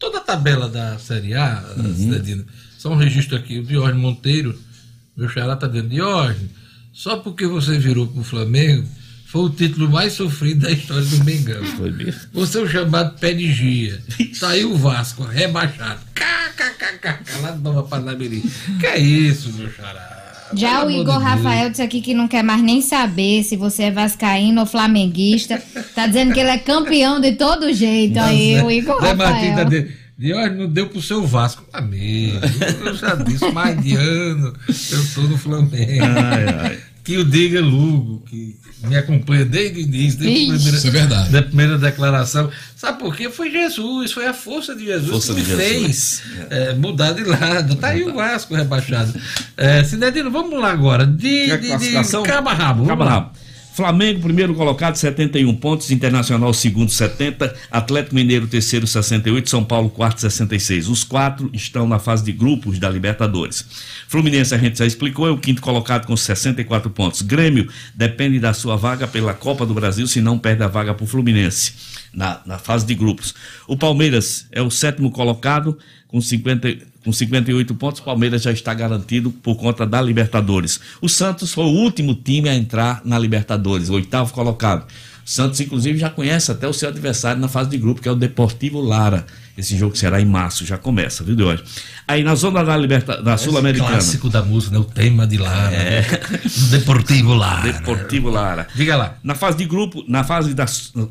toda a tabela da Série A, Cidadina, só um registro aqui, o Diógenes Monteiro, meu xará tá dizendo, Diógenes, só porque você virou pro Flamengo, foi o título mais sofrido da história do Mengão. Foi mesmo. Você é o chamado pé de gia. Tá aí o Vasco, rebaixado. KKKK, lá de Nova Parnamirim. Que é isso, meu xará? Já Pelo o Igor de. Rafael disse aqui que não quer mais nem saber se você é vascaíno ou flamenguista. Tá dizendo que ele é campeão de todo jeito. Aí, o Igor Zé tá Rafael. dizendo, Diógenes não deu pro seu Vasco. Amigo, eu já disse, mais de ano eu tô no Flamengo. Ai, ai. Que o diga Lugo, que me acompanha desde o início, desde a Ixi, primeira, isso é verdade. da primeira declaração. Sabe por quê? Foi Jesus, foi a força de Jesus Força que me de Jesus. fez é, mudar de lado. Tá aí o Vasco rebaixado. É, Cinedino, vamos lá agora. De, de, de cabo a rabo. a lá. rabo. Flamengo, primeiro colocado, 71 pontos. Internacional, segundo, 70. Atlético Mineiro, terceiro, 68. São Paulo, quarto, 66. Os quatro estão na fase de grupos da Libertadores. Fluminense, a gente já explicou, é o quinto colocado com 64 pontos. Grêmio depende da sua vaga pela Copa do Brasil, se não perde a vaga para o Fluminense na, na fase de grupos. O Palmeiras é o sétimo colocado com 50 com 58 pontos, o Palmeiras já está garantido por conta da Libertadores. O Santos foi o último time a entrar na Libertadores, o oitavo colocado. O Santos, inclusive, já conhece até o seu adversário na fase de grupo, que é o Deportivo Lara. Esse jogo será em março, já começa, viu, de hoje. Aí na zona da, Liberta, da Sul-Americana. Clássico da música, né? O tema de Lara. né? Deportivo Lara. Deportivo Lara. Diga lá. Na fase de grupo, na fase da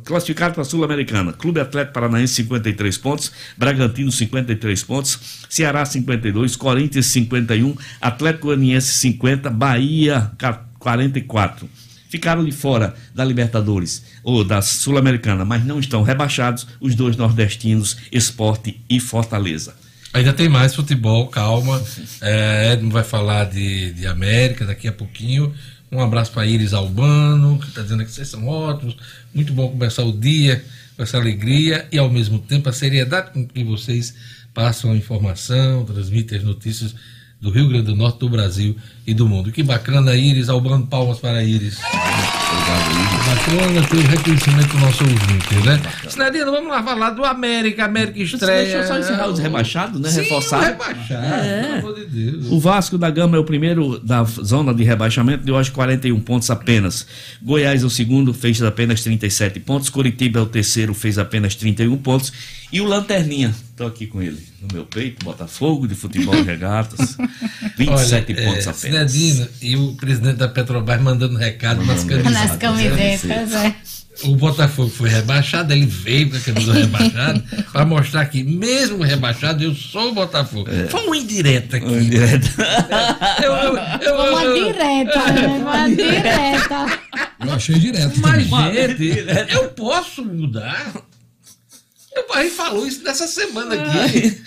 classificado para a Sul-Americana, Clube Atlético Paranaense 53 pontos, Bragantino 53 pontos, Ceará 52, Corinthians 51, Atlético Goianiense 50, Bahia ca- 44. Ficaram de fora da Libertadores ou da Sul-Americana, mas não estão rebaixados os dois nordestinos, Esporte e Fortaleza. Ainda tem mais futebol, calma. É, Edmo vai falar de, de América daqui a pouquinho. Um abraço para Iris Albano, que está dizendo que vocês são ótimos. Muito bom começar o dia com essa alegria e, ao mesmo tempo, a seriedade com que vocês passam a informação, transmitem as notícias do Rio Grande do Norte, do Brasil e do mundo. Que bacana, Iris Albano. Palmas para Iris. Bacana ter o reconhecimento do nosso ouvinte, né? Sinadino, vamos lá falar do América. América estreia. Deixa eu só encerrar os rebaixados, né? Sim, Reforçar. o rebaixado, pelo amor de Deus. O Vasco da Gama é o primeiro da zona de rebaixamento, de hoje 41 pontos apenas. Goiás é o segundo, fez apenas 37 pontos. Curitiba é o terceiro, fez apenas 31 pontos. E o Lanterninha, estou aqui com ele no meu peito, Botafogo de futebol e regatas, 27 Olha, pontos é, apenas. Sinedina e o presidente da Petrobras mandando recado nas camisetas. Nas camisetas, é. O Botafogo foi rebaixado, ele veio com a camisa rebaixada para mostrar que, mesmo rebaixado, eu sou o Botafogo. Foi uma indireta aqui. Um direto. Eu, eu, eu, Uma eu- direta, né? Uma direta. Eu achei direto. Mas, gente, eu posso mudar? Meu pai falou isso nessa semana aqui.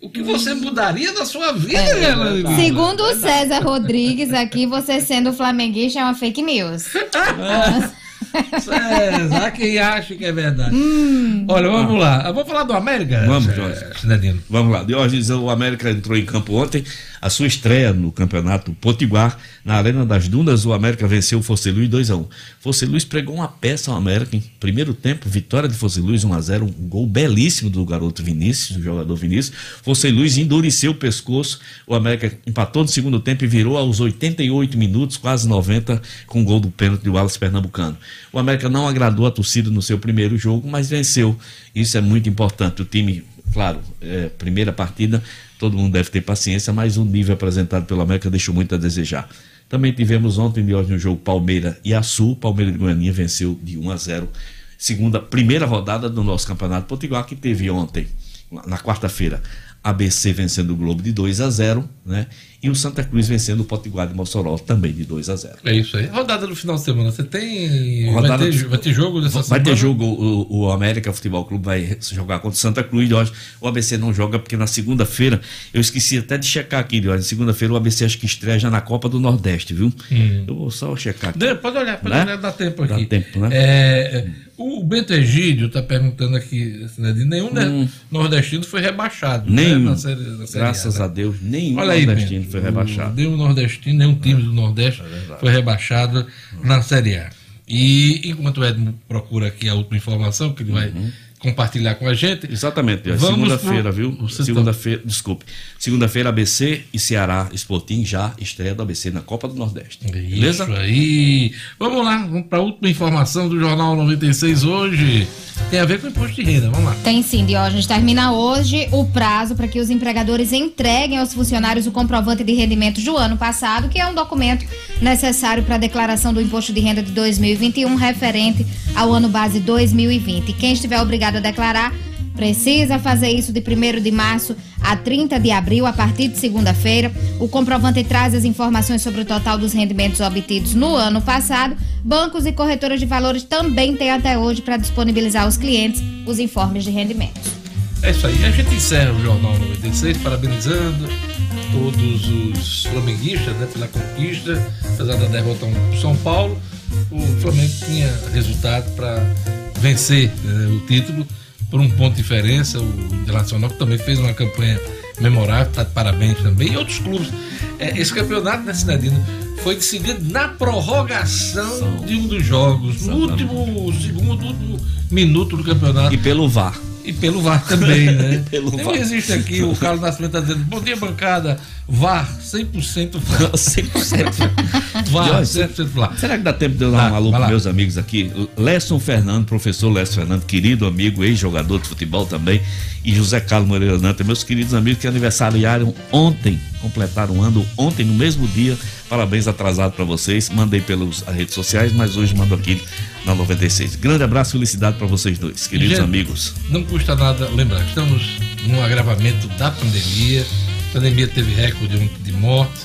O que você mudaria na sua vida, galera? Segundo o César Rodrigues aqui, você sendo flamenguista é uma fake news. César, há quem acha que é verdade. Hum. Olha, vamos lá. Vamos falar do América? Vamos, Jorge. Vamos lá. Diógenes, o América entrou em campo ontem. A sua estreia no campeonato Potiguar, na Arena das Dunas, o América venceu o Fosse Luz 2x1. Fosse Luz pregou uma peça ao América em primeiro tempo, vitória de Fosse Luz 1x0, um gol belíssimo do garoto Vinícius, do jogador Vinícius. Fosse Luz endureceu o pescoço, o América empatou no segundo tempo e virou aos 88 minutos, quase 90, com o gol do pênalti do Wallace Pernambucano. O América não agradou a torcida no seu primeiro jogo, mas venceu. Isso é muito importante. O time Claro, é, primeira partida, todo mundo deve ter paciência, mas o nível apresentado pelo América deixou muito a desejar. Também tivemos ontem de hoje no jogo Palmeira e Açu. Palmeira de Goiânia venceu de 1 a 0. Segunda, primeira rodada do nosso Campeonato Potiguar, que teve ontem, na quarta-feira, ABC vencendo o Globo de 2 a 0, né? E o Santa Cruz vencendo o Potiguar de Mossoró também de 2 a 0. É isso aí. Rodada do final de semana, você tem. Rodada vai, ter, vai ter jogo dessa Vai semana? ter jogo, o, o América Futebol Clube vai jogar contra o Santa Cruz de hoje. O ABC não joga porque na segunda-feira, eu esqueci até de checar aqui, de hoje. Segunda-feira o ABC acho que estreia já na Copa do Nordeste, viu? Hum. Eu vou só checar aqui. Pode olhar, pode Né? olhar, dá tempo Dá aqui. tempo, né? É, é, O Bento Egídio está perguntando aqui, né, de nenhum né, Hum. nordestino foi rebaixado. Nem, né, na série, na série graças A, a né? Deus, nenhum Olha nordestino foi rebaixado. Nenhum nordestino, nenhum time do Nordeste foi rebaixado na Série A. E enquanto o Edmo procura aqui a última informação que ele vai compartilhar com a gente. Exatamente. Vamos segunda-feira, pro- viu? Segunda-feira, desculpe. Segunda-feira, ABC e Ceará Sporting já estreia do ABC na Copa do Nordeste. Beleza? Isso aí. Vamos lá, vamos para a última informação do Jornal 96 hoje. Tem a ver com imposto de renda, vamos lá. Tem sim, Diógenes. Termina hoje o prazo para que os empregadores entreguem aos funcionários o comprovante de rendimentos do ano passado, que é um documento necessário para a declaração do imposto de renda de 2021, referente ao ano base 2020. Quem estiver obrigado a declarar precisa fazer isso de 1 de março a 30 de abril, a partir de segunda-feira. O comprovante traz as informações sobre o total dos rendimentos obtidos no ano passado. Bancos e corretoras de valores também têm até hoje para disponibilizar aos clientes os informes de rendimentos. É isso aí. A gente encerra o Jornal 96 parabenizando todos os flamenguistas né, pela conquista, apesar da derrota ao São Paulo. O Flamengo tinha resultado para vencer né, o título por um ponto de diferença. O Internacional que também fez uma campanha memorável, está de parabéns também. E outros clubes. É, esse campeonato, né, Sinadino, foi decidido na prorrogação de um dos jogos, no último segundo, último minuto do campeonato. E pelo VAR. E pelo VAR também, né? Pelo VAR. existe aqui, o Carlos Nascimento está dizendo, bom dia bancada, VAR, 100% VAR. 100% VAR, Jorge, 100% VAR. Será que dá tempo de eu dar um alô para meus amigos aqui? Lesson Fernando, professor Lesson Fernando, querido amigo, ex-jogador de futebol também, e José Carlos Moreira Nanta, meus queridos amigos que aniversariaram ontem, completaram um ano ontem, no mesmo dia. Parabéns atrasado para vocês. Mandei pelas redes sociais, mas hoje mando aqui na 96. Grande abraço, felicidade para vocês dois, queridos Gente, amigos. Não custa nada lembrar, estamos num agravamento da pandemia. A pandemia teve recorde de mortes,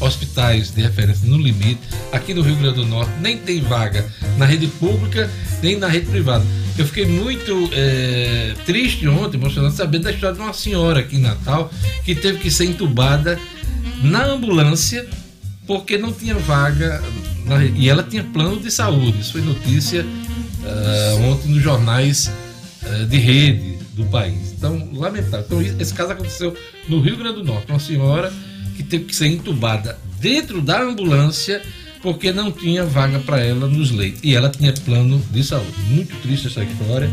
hospitais de referência no limite. Aqui no Rio Grande do Norte nem tem vaga na rede pública nem na rede privada. Eu fiquei muito eh, triste ontem, emocionado, sabendo da história de uma senhora aqui em Natal que teve que ser entubada na ambulância porque não tinha vaga na. E ela tinha plano de saúde. Isso foi notícia ah, ontem nos jornais ah, de rede do país. Então, lamentável. Então, esse caso aconteceu no Rio Grande do Norte. Uma senhora que teve que ser entubada dentro da ambulância porque não tinha vaga para ela nos leitos. E ela tinha plano de saúde. Muito triste essa história.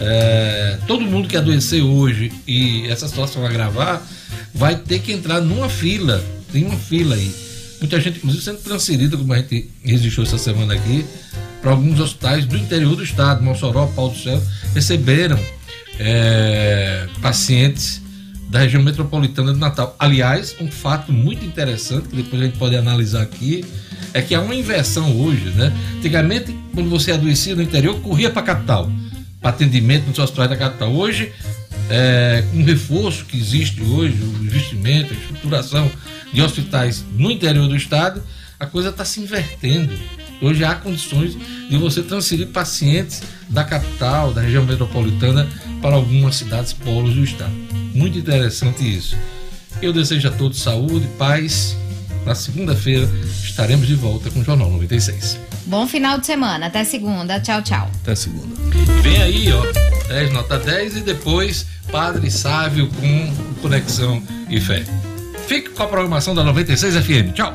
É, todo mundo que adoecer hoje e essa situação agravar vai ter que entrar numa fila. Tem uma fila aí. Muita gente, inclusive, sendo transferida, como a gente registrou essa semana aqui, para alguns hospitais do interior do estado, Mossoró, Paulo do Céu, receberam é, pacientes da região metropolitana de Natal. Aliás, um fato muito interessante, que depois a gente pode analisar aqui, é que há uma inversão hoje, né? Antigamente, quando você adoecia no interior, corria para a capital, para atendimento nos hospitais da capital. Hoje, é, com o reforço que existe hoje, o investimento, a estruturação de hospitais no interior do estado, a coisa está se invertendo. Hoje há condições de você transferir pacientes da capital, da região metropolitana, para algumas cidades polos do estado. Muito interessante isso. Eu desejo a todos saúde, paz. Na segunda-feira estaremos de volta com o Jornal 96. Bom final de semana. Até segunda. Tchau, tchau. Até segunda. Vem aí, ó, 10 nota 10 e depois Padre Sávio com Conexão e Fé. Fique com a programação da 96 FM. Tchau.